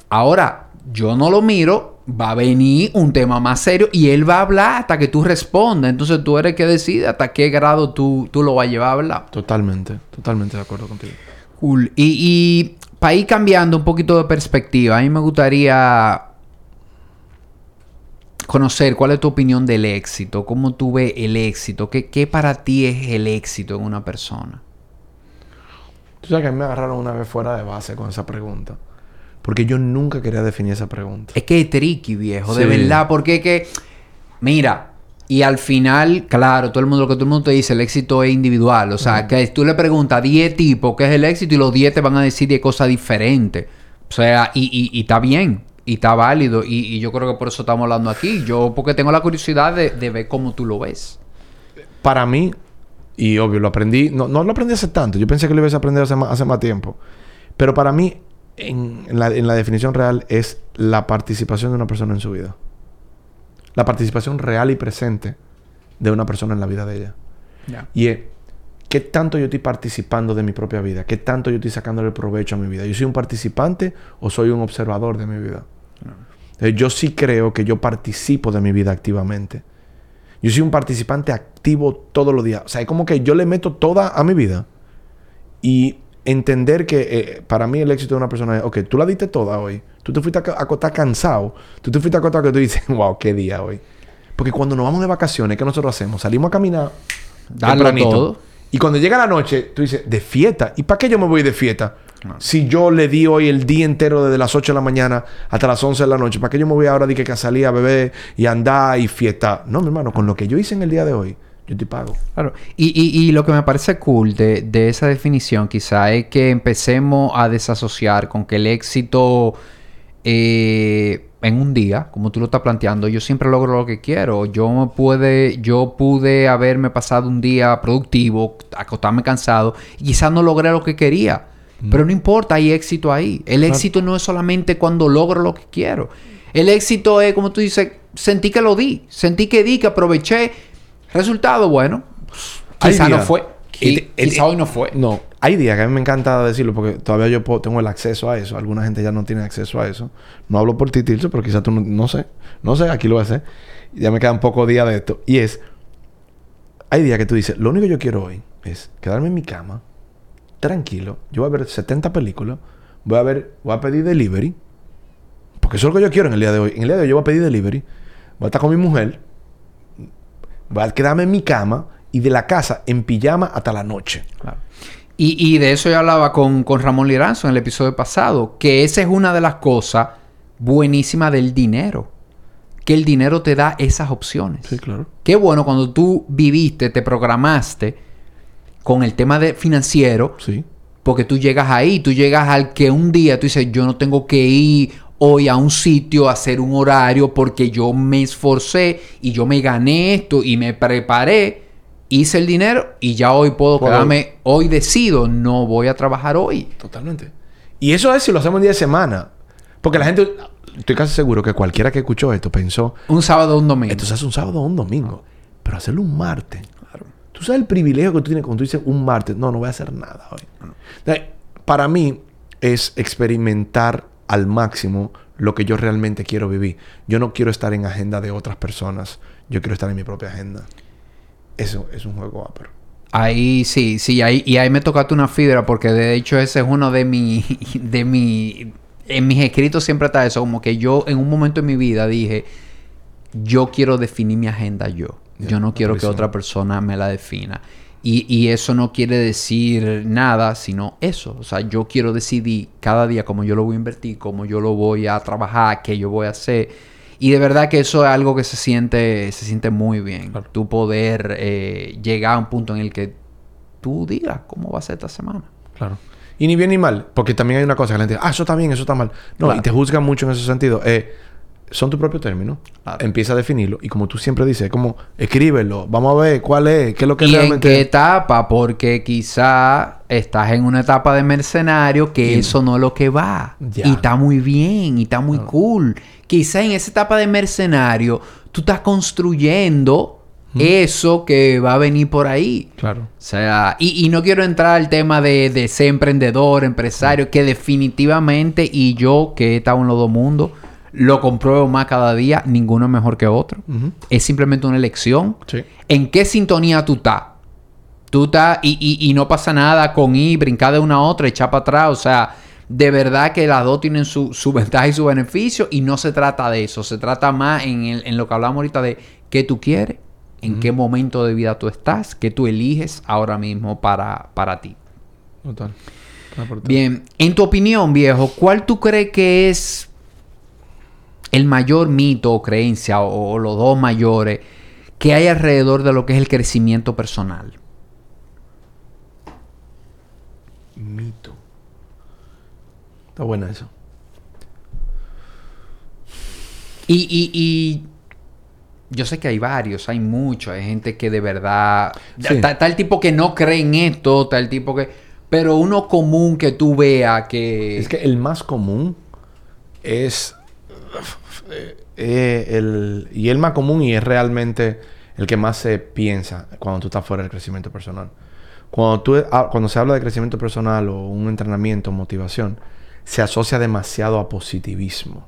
ahora yo no lo miro, va a venir un tema más serio y él va a hablar hasta que tú respondas. Entonces tú eres el que decide hasta qué grado tú, tú lo vas a llevar a hablar. Totalmente, totalmente de acuerdo contigo. Cool. Y, y para ir cambiando un poquito de perspectiva, a mí me gustaría conocer cuál es tu opinión del éxito, cómo tú ves el éxito, qué, qué para ti es el éxito en una persona. Tú sabes que a mí me agarraron una vez fuera de base con esa pregunta. Porque yo nunca quería definir esa pregunta. Es que es tricky, viejo, de verdad, porque es que Mira, y al final, claro, todo el mundo, lo que todo el mundo te dice, el éxito es individual. O sea, que tú le preguntas a 10 tipos qué es el éxito y los 10 te van a decir 10 cosas diferentes. O sea, y, y, y está bien, y está válido. Y, y yo creo que por eso estamos hablando aquí. Yo, porque tengo la curiosidad de, de ver cómo tú lo ves. Para mí, y obvio, lo aprendí, no, no lo aprendí hace tanto, yo pensé que lo iba a aprender hace más, hace más tiempo. Pero para mí, en, en la, en la definición real, es la participación de una persona en su vida. La participación real y presente de una persona en la vida de ella. Y es, ¿qué tanto yo estoy participando de mi propia vida? ¿Qué tanto yo estoy sacándole provecho a mi vida? ¿Yo soy un participante o soy un observador de mi vida? Yo sí creo que yo participo de mi vida activamente. Yo soy un participante activo todos los días. O sea, es como que yo le meto toda a mi vida. Y entender que eh, para mí el éxito de una persona es, ok, tú la diste toda hoy. Tú te fuiste a ca- a acostar cansado. Tú te fuiste a acostar que tú dices, wow, qué día hoy. Porque cuando nos vamos de vacaciones, ¿qué nosotros hacemos? Salimos a caminar. Tempranito. todo. Y cuando llega la noche, tú dices, de fiesta. ¿Y para qué yo me voy de fiesta? Si yo le di hoy el día entero desde las 8 de la mañana hasta las 11 de la noche, ¿para qué yo me voy ahora de que a salir a beber y andar y fiesta? No, mi hermano, con lo que yo hice en el día de hoy, yo te pago. Claro. Y, y, y lo que me parece cool de, de esa definición quizá es que empecemos a desasociar con que el éxito eh, en un día, como tú lo estás planteando, yo siempre logro lo que quiero. Yo me puede, yo pude haberme pasado un día productivo, acostarme cansado, y quizás no logré lo que quería. Pero no importa, hay éxito ahí. El éxito no es solamente cuando logro lo que quiero. El éxito es, como tú dices, sentí que lo di, sentí que di, que aproveché. Resultado, bueno, quizá no días- fue. y te- quizá hoy no fue. No, hay días que a mí me encanta decirlo porque todavía yo puedo- tengo el acceso a eso. Alguna gente ya no tiene acceso a eso. No hablo por ti, Tilso, pero quizás tú no, no sé. No sé, aquí lo voy a hacer. Ya me quedan pocos días de esto. Y es, hay días que tú dices, lo único que yo quiero hoy es quedarme en mi cama, tranquilo. Yo voy a ver 70 películas. Voy a ver, voy a pedir delivery. Porque eso es lo que yo quiero en el día de hoy. En el día de hoy yo voy a pedir delivery. Voy a estar con mi mujer. Voy a quedarme en mi cama y de la casa en pijama hasta la noche. Claro. Y, y de eso yo hablaba con, con Ramón Liranzo en el episodio pasado, que esa es una de las cosas buenísimas del dinero. Que el dinero te da esas opciones. claro. Qué bueno cuando tú viviste, te programaste con el tema de financiero, Sí. porque tú llegas ahí, tú llegas al que un día tú dices, yo no tengo que ir hoy a un sitio a hacer un horario porque yo me esforcé y yo me gané esto y me preparé, hice el dinero y ya hoy puedo quedarme, hoy decido, no voy a trabajar hoy. Totalmente. Y eso es si lo hacemos en día de semana. Porque la gente, estoy casi seguro que cualquiera que escuchó esto pensó, Un sábado o un domingo. esto se hace un sábado o un domingo. Pero hacerlo un martes. Tú sabes el privilegio que tú tienes cuando tú dices un martes. No, no voy a hacer nada hoy. Para mí es experimentar al máximo lo que yo realmente quiero vivir. Yo no quiero estar en agenda de otras personas. Yo quiero estar en mi propia agenda. Eso es un juego ápero. Ahí sí, sí, ahí, y ahí me tocaste una fibra porque de hecho ese es uno de mi, de mi, en mis escritos siempre está eso, como que yo en un momento en mi vida dije, yo quiero definir mi agenda yo, yo no quiero que otra persona me la defina. Y, y eso no quiere decir nada, sino eso. O sea, yo quiero decidir cada día cómo yo lo voy a invertir, cómo yo lo voy a trabajar, qué yo voy a hacer. Y de verdad que eso es algo que se siente, se siente muy bien. Claro. Tú poder eh, llegar a un punto en el que tú digas cómo va a ser esta semana. Claro. Y ni bien ni mal, porque también hay una cosa que la gente dice, ah, eso está bien, eso está mal. No, Claro. y te juzgan mucho en ese sentido. Eh, son tu propio término. Claro. Empieza a definirlo. Y como tú siempre dices, es como, escríbelo. Vamos a ver cuál es, qué es lo que ¿Y en realmente qué etapa? Porque quizá estás en una etapa de mercenario que eso no es lo que va. Ya. Y está muy bien, y está muy cool. Quizá en esa etapa de mercenario tú estás construyendo eso que va a venir por ahí. Claro. O sea, y, y no quiero entrar al tema de, de ser emprendedor, empresario, que definitivamente, y yo que he estado en los dos mundos, lo compruebo más cada día, ninguno es mejor que otro. Es simplemente una elección. Sí. ¿En qué sintonía tú estás? Tú estás y, y- y no pasa nada con ir, brincar de una a otra, echar para atrás. O sea, de verdad que las dos tienen su, su ventaja y su beneficio y no se trata de eso. Se trata más en, el- en lo que hablamos ahorita de qué tú quieres, en qué momento de vida tú estás, qué tú eliges ahora mismo para, para ti. Total. Bien, en tu opinión, viejo, ¿cuál tú crees que es el mayor mito o creencia o, o los dos mayores que hay alrededor de lo que es el crecimiento personal? Mito. Está buena eso. Y, y, y yo sé que hay varios, hay muchos, hay gente que de verdad... Sí. El tipo que no cree en esto, el tipo que... Pero uno común que tú veas que... Es que el más común es eh, eh, y el más común y es realmente el que más se piensa cuando tú estás fuera del crecimiento personal. Cuando tú ah, cuando se habla de crecimiento personal o un entrenamiento, motivación, se asocia demasiado a positivismo.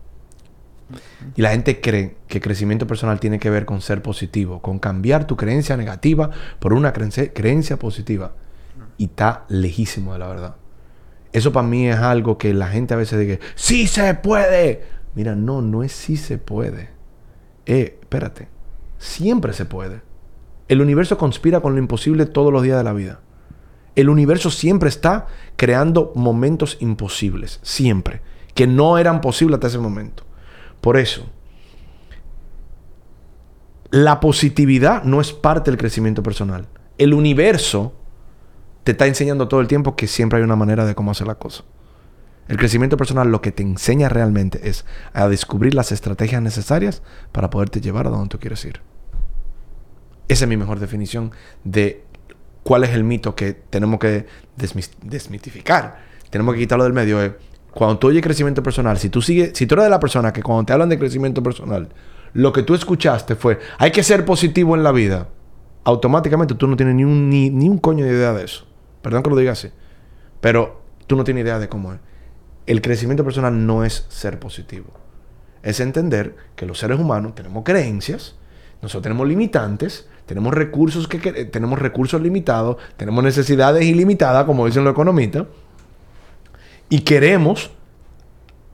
Y la gente cree que crecimiento personal tiene que ver con ser positivo, con cambiar tu creencia negativa por una creencia positiva. Y está lejísimo de la verdad. Eso para mí es algo que la gente a veces dice, ¡Sí se puede! Mira, no, no es sí se puede. Eh, espérate. Siempre se puede. El universo conspira con lo imposible todos los días de la vida. El universo siempre está creando momentos imposibles. Siempre. Que no eran posibles hasta ese momento. Por eso, la positividad no es parte del crecimiento personal. El universo te está enseñando todo el tiempo que siempre hay una manera de cómo hacer la cosa. El crecimiento personal lo que te enseña realmente es a descubrir las estrategias necesarias para poderte llevar a donde tú quieres ir. Esa es mi mejor definición de cuál es el mito que tenemos que desmitificar. Tenemos que quitarlo del medio. eh. Cuando tú oyes crecimiento personal, si tú sigues, si tú eres de la persona que cuando te hablan de crecimiento personal, lo que tú escuchaste fue, hay que ser positivo en la vida, automáticamente tú no tienes ni un, ni, ni un coño de idea de eso. Perdón que lo diga así. Pero tú no tienes idea de cómo es. El crecimiento personal no es ser positivo. Es entender que los seres humanos tenemos creencias, nosotros tenemos limitantes, tenemos recursos que, tenemos recursos limitados, tenemos necesidades ilimitadas, como dicen los economistas, y queremos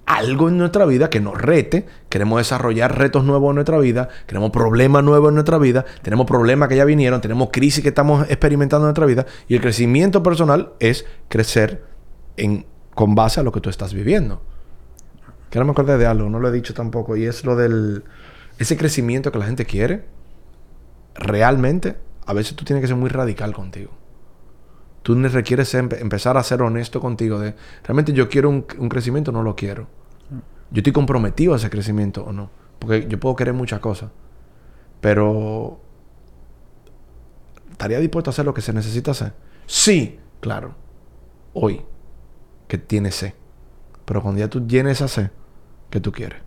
algo en nuestra vida que nos rete, queremos desarrollar retos nuevos en nuestra vida, queremos problemas nuevos en nuestra vida, tenemos problemas que ya vinieron, tenemos crisis que estamos experimentando en nuestra vida y el crecimiento personal es crecer en, con base a lo que tú estás viviendo. Que no me acordé de algo, no lo he dicho tampoco, y es lo del ese crecimiento que la gente quiere. Realmente, a veces tú tienes que ser muy radical contigo. Tú requieres empe- empezar a ser honesto contigo de, realmente yo quiero un, un crecimiento o no lo quiero. Yo estoy comprometido a ese crecimiento o no. Porque yo puedo querer muchas cosas. Pero ¿estaría dispuesto a hacer lo que se necesita hacer? Sí, claro. Hoy, que tienes C. Pero cuando ya tú llenes esa C, ¿qué tú quieres?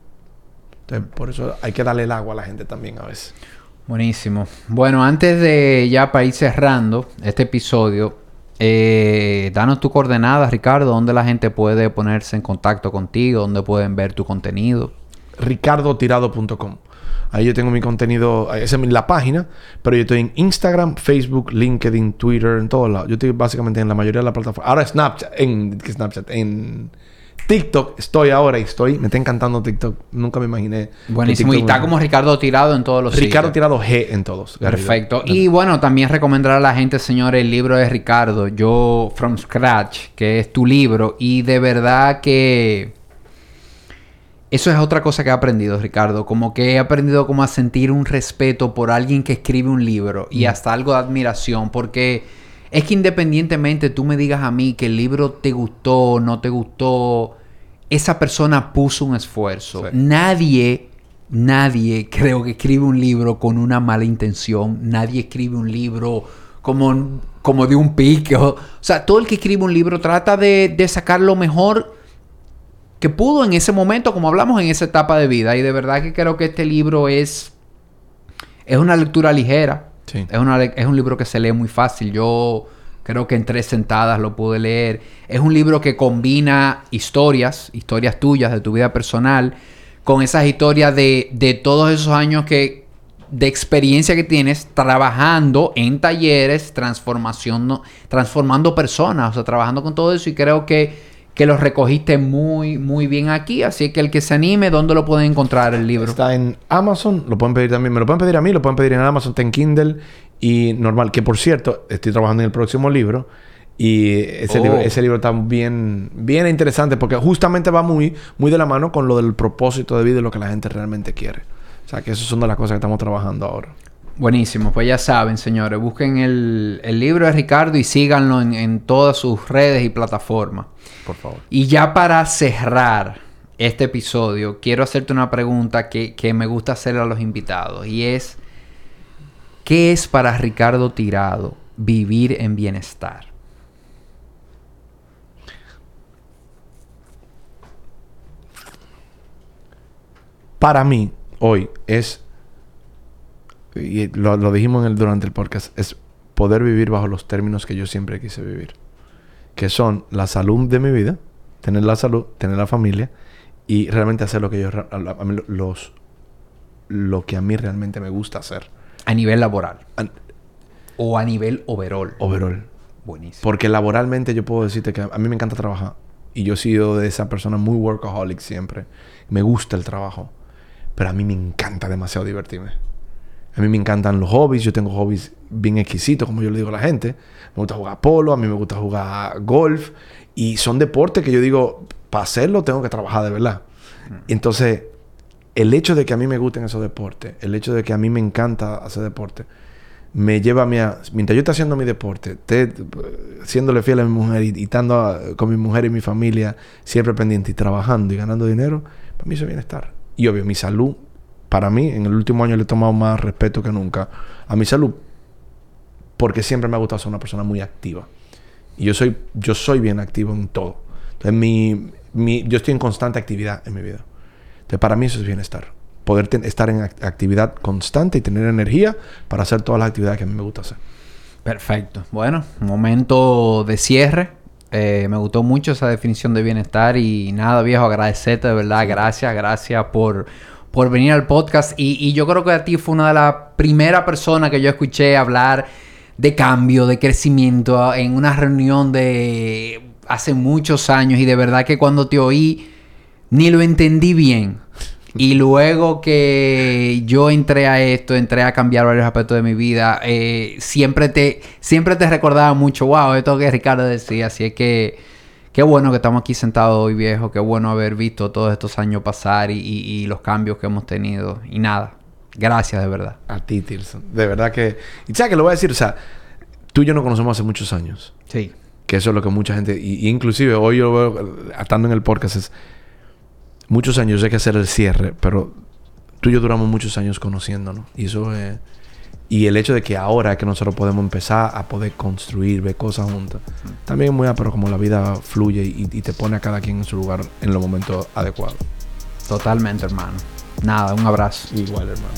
Entonces, por eso hay que darle el agua a la gente también a veces. Buenísimo. Bueno, antes de ya para ir cerrando este episodio, eh, danos tu coordenada, Ricardo, donde la gente puede ponerse en contacto contigo, donde pueden ver tu contenido. ricardotirado.com. Ahí yo tengo mi contenido, esa es la página, pero yo estoy en Instagram, Facebook, LinkedIn, Twitter, en todos lados. Yo estoy básicamente en la mayoría de las plataformas. Ahora Snapchat, en ¿qué Snapchat, en TikTok estoy ahora y estoy, me está encantando TikTok. Nunca me imaginé. Buenísimo. Y está me- como Ricardo Tirado en todos los Ricardo sitios. Tirado G en todos. Perfecto. Y bueno, también recomendar a la gente, señores, el libro de Ricardo, Yo From Scratch, que es tu libro. Y de verdad que eso es otra cosa que he aprendido, Ricardo. Como que he aprendido como a sentir un respeto por alguien que escribe un libro y hasta algo de admiración. Porque es que independientemente tú me digas a mí que el libro te gustó, no te gustó, esa persona puso un esfuerzo. Sí. Nadie, nadie creo que escribe un libro con una mala intención. Nadie escribe un libro como, como de un pique. O, o sea, todo el que escribe un libro trata de, de sacar lo mejor que pudo en ese momento, como hablamos en esa etapa de vida. Y de verdad que creo que este libro es, es una lectura ligera. Sí. Es, una es un libro que se lee muy fácil. Yo creo que en tres sentadas lo pude leer. Es un libro que combina historias, historias tuyas de tu vida personal, con esas historias de, de todos esos años que de experiencia que tienes trabajando en talleres, transformación, no- transformando personas, o sea, trabajando con todo eso y creo que, que los recogiste muy, muy bien aquí. Así que el que se anime, ¿dónde lo pueden encontrar el libro? Está en Amazon, lo pueden pedir también, me lo pueden pedir a mí, lo pueden pedir en Amazon, está en Kindle y normal. Que por cierto, estoy trabajando en el próximo libro Y ese, Oh. libro, ese libro está bien, bien interesante porque justamente va muy, muy de la mano con lo del propósito de vida y lo que la gente realmente quiere. O sea, que esas son de las cosas que estamos trabajando ahora. Buenísimo, pues ya saben, señores, busquen el, el libro de Ricardo y síganlo en, en todas sus redes y plataformas. Por favor. Y ya para cerrar este episodio, quiero hacerte una pregunta que, que me gusta hacerle a los invitados y es, ¿qué es para Ricardo Tirado vivir en bienestar? Para mí, hoy, es... Y lo, lo dijimos en el- durante el podcast. Es poder vivir bajo los términos que yo siempre quise vivir. Que son la salud de mi vida. Tener la salud, tener la familia. Y realmente hacer lo que yo... a- mí lo- los... Lo que a mí realmente me gusta hacer. A nivel laboral An- o a nivel overall. Overall. Buenísimo. Porque laboralmente yo puedo decirte que a mí me encanta trabajar. Y yo he sido de esa persona muy workaholic siempre. Me gusta el trabajo. Pero a mí me encanta demasiado divertirme. A mí me encantan los hobbies. Yo tengo hobbies bien exquisitos, como yo le digo a la gente. Me gusta jugar polo, a mí me gusta jugar golf. Y son deportes que yo digo, para hacerlo tengo que trabajar de verdad. Y entonces, el hecho de que a mí me gusten esos deportes, el hecho de que a mí me encanta hacer deporte, me lleva a mí a... Mientras yo esté haciendo mi deporte, esté eh, siéndole fiel a mi mujer y, y estando a- con mi mujer y mi familia siempre pendiente y trabajando y ganando dinero, para mí eso es bienestar. Y obvio, mi salud, para mí, en el último año le he tomado más respeto que nunca a mi salud, porque siempre me ha gustado ser una persona muy activa. Y yo soy, yo soy bien activo en todo. Entonces, mi, mi- yo estoy en constante actividad en mi vida. Entonces, para mí eso es bienestar. Poder ten- estar en act- actividad constante y tener energía para hacer todas las actividades que a mí me gusta hacer. Perfecto. Bueno, momento de cierre. Eh, me gustó mucho esa definición de bienestar y nada, viejo, agradecerte de verdad. Gracias, gracias por, por venir al podcast. Y, yo creo que a ti fue una de las primeras personas que yo escuché hablar de cambio, de crecimiento en una reunión de hace muchos años y de verdad que cuando te oí ni lo entendí bien. Y luego que yo entré a esto, entré a cambiar varios aspectos de mi vida, eh, siempre te siempre te recordaba mucho, wow, esto que Ricardo decía. Así es que qué bueno que estamos aquí sentados hoy, viejo. Qué bueno haber visto todos estos años pasar y, y- y los cambios que hemos tenido. Y nada, gracias de verdad. A ti, Tilson. De verdad que... Y sabes que lo voy a decir, o sea, tú y yo nos conocemos hace muchos años. Sí. Que eso es lo que mucha gente... Y, y inclusive hoy yo veo, eh, estando en el podcast, es... Muchos años hay que hacer el cierre, pero tú y yo duramos muchos años conociéndonos. Y eso es... Y el hecho de que ahora es que nosotros podemos empezar a poder construir, ver cosas juntas. También es muy pero como la vida fluye y, y te pone a cada quien en su lugar en los momentos adecuados. Totalmente, hermano. Nada, un abrazo. Igual, hermano.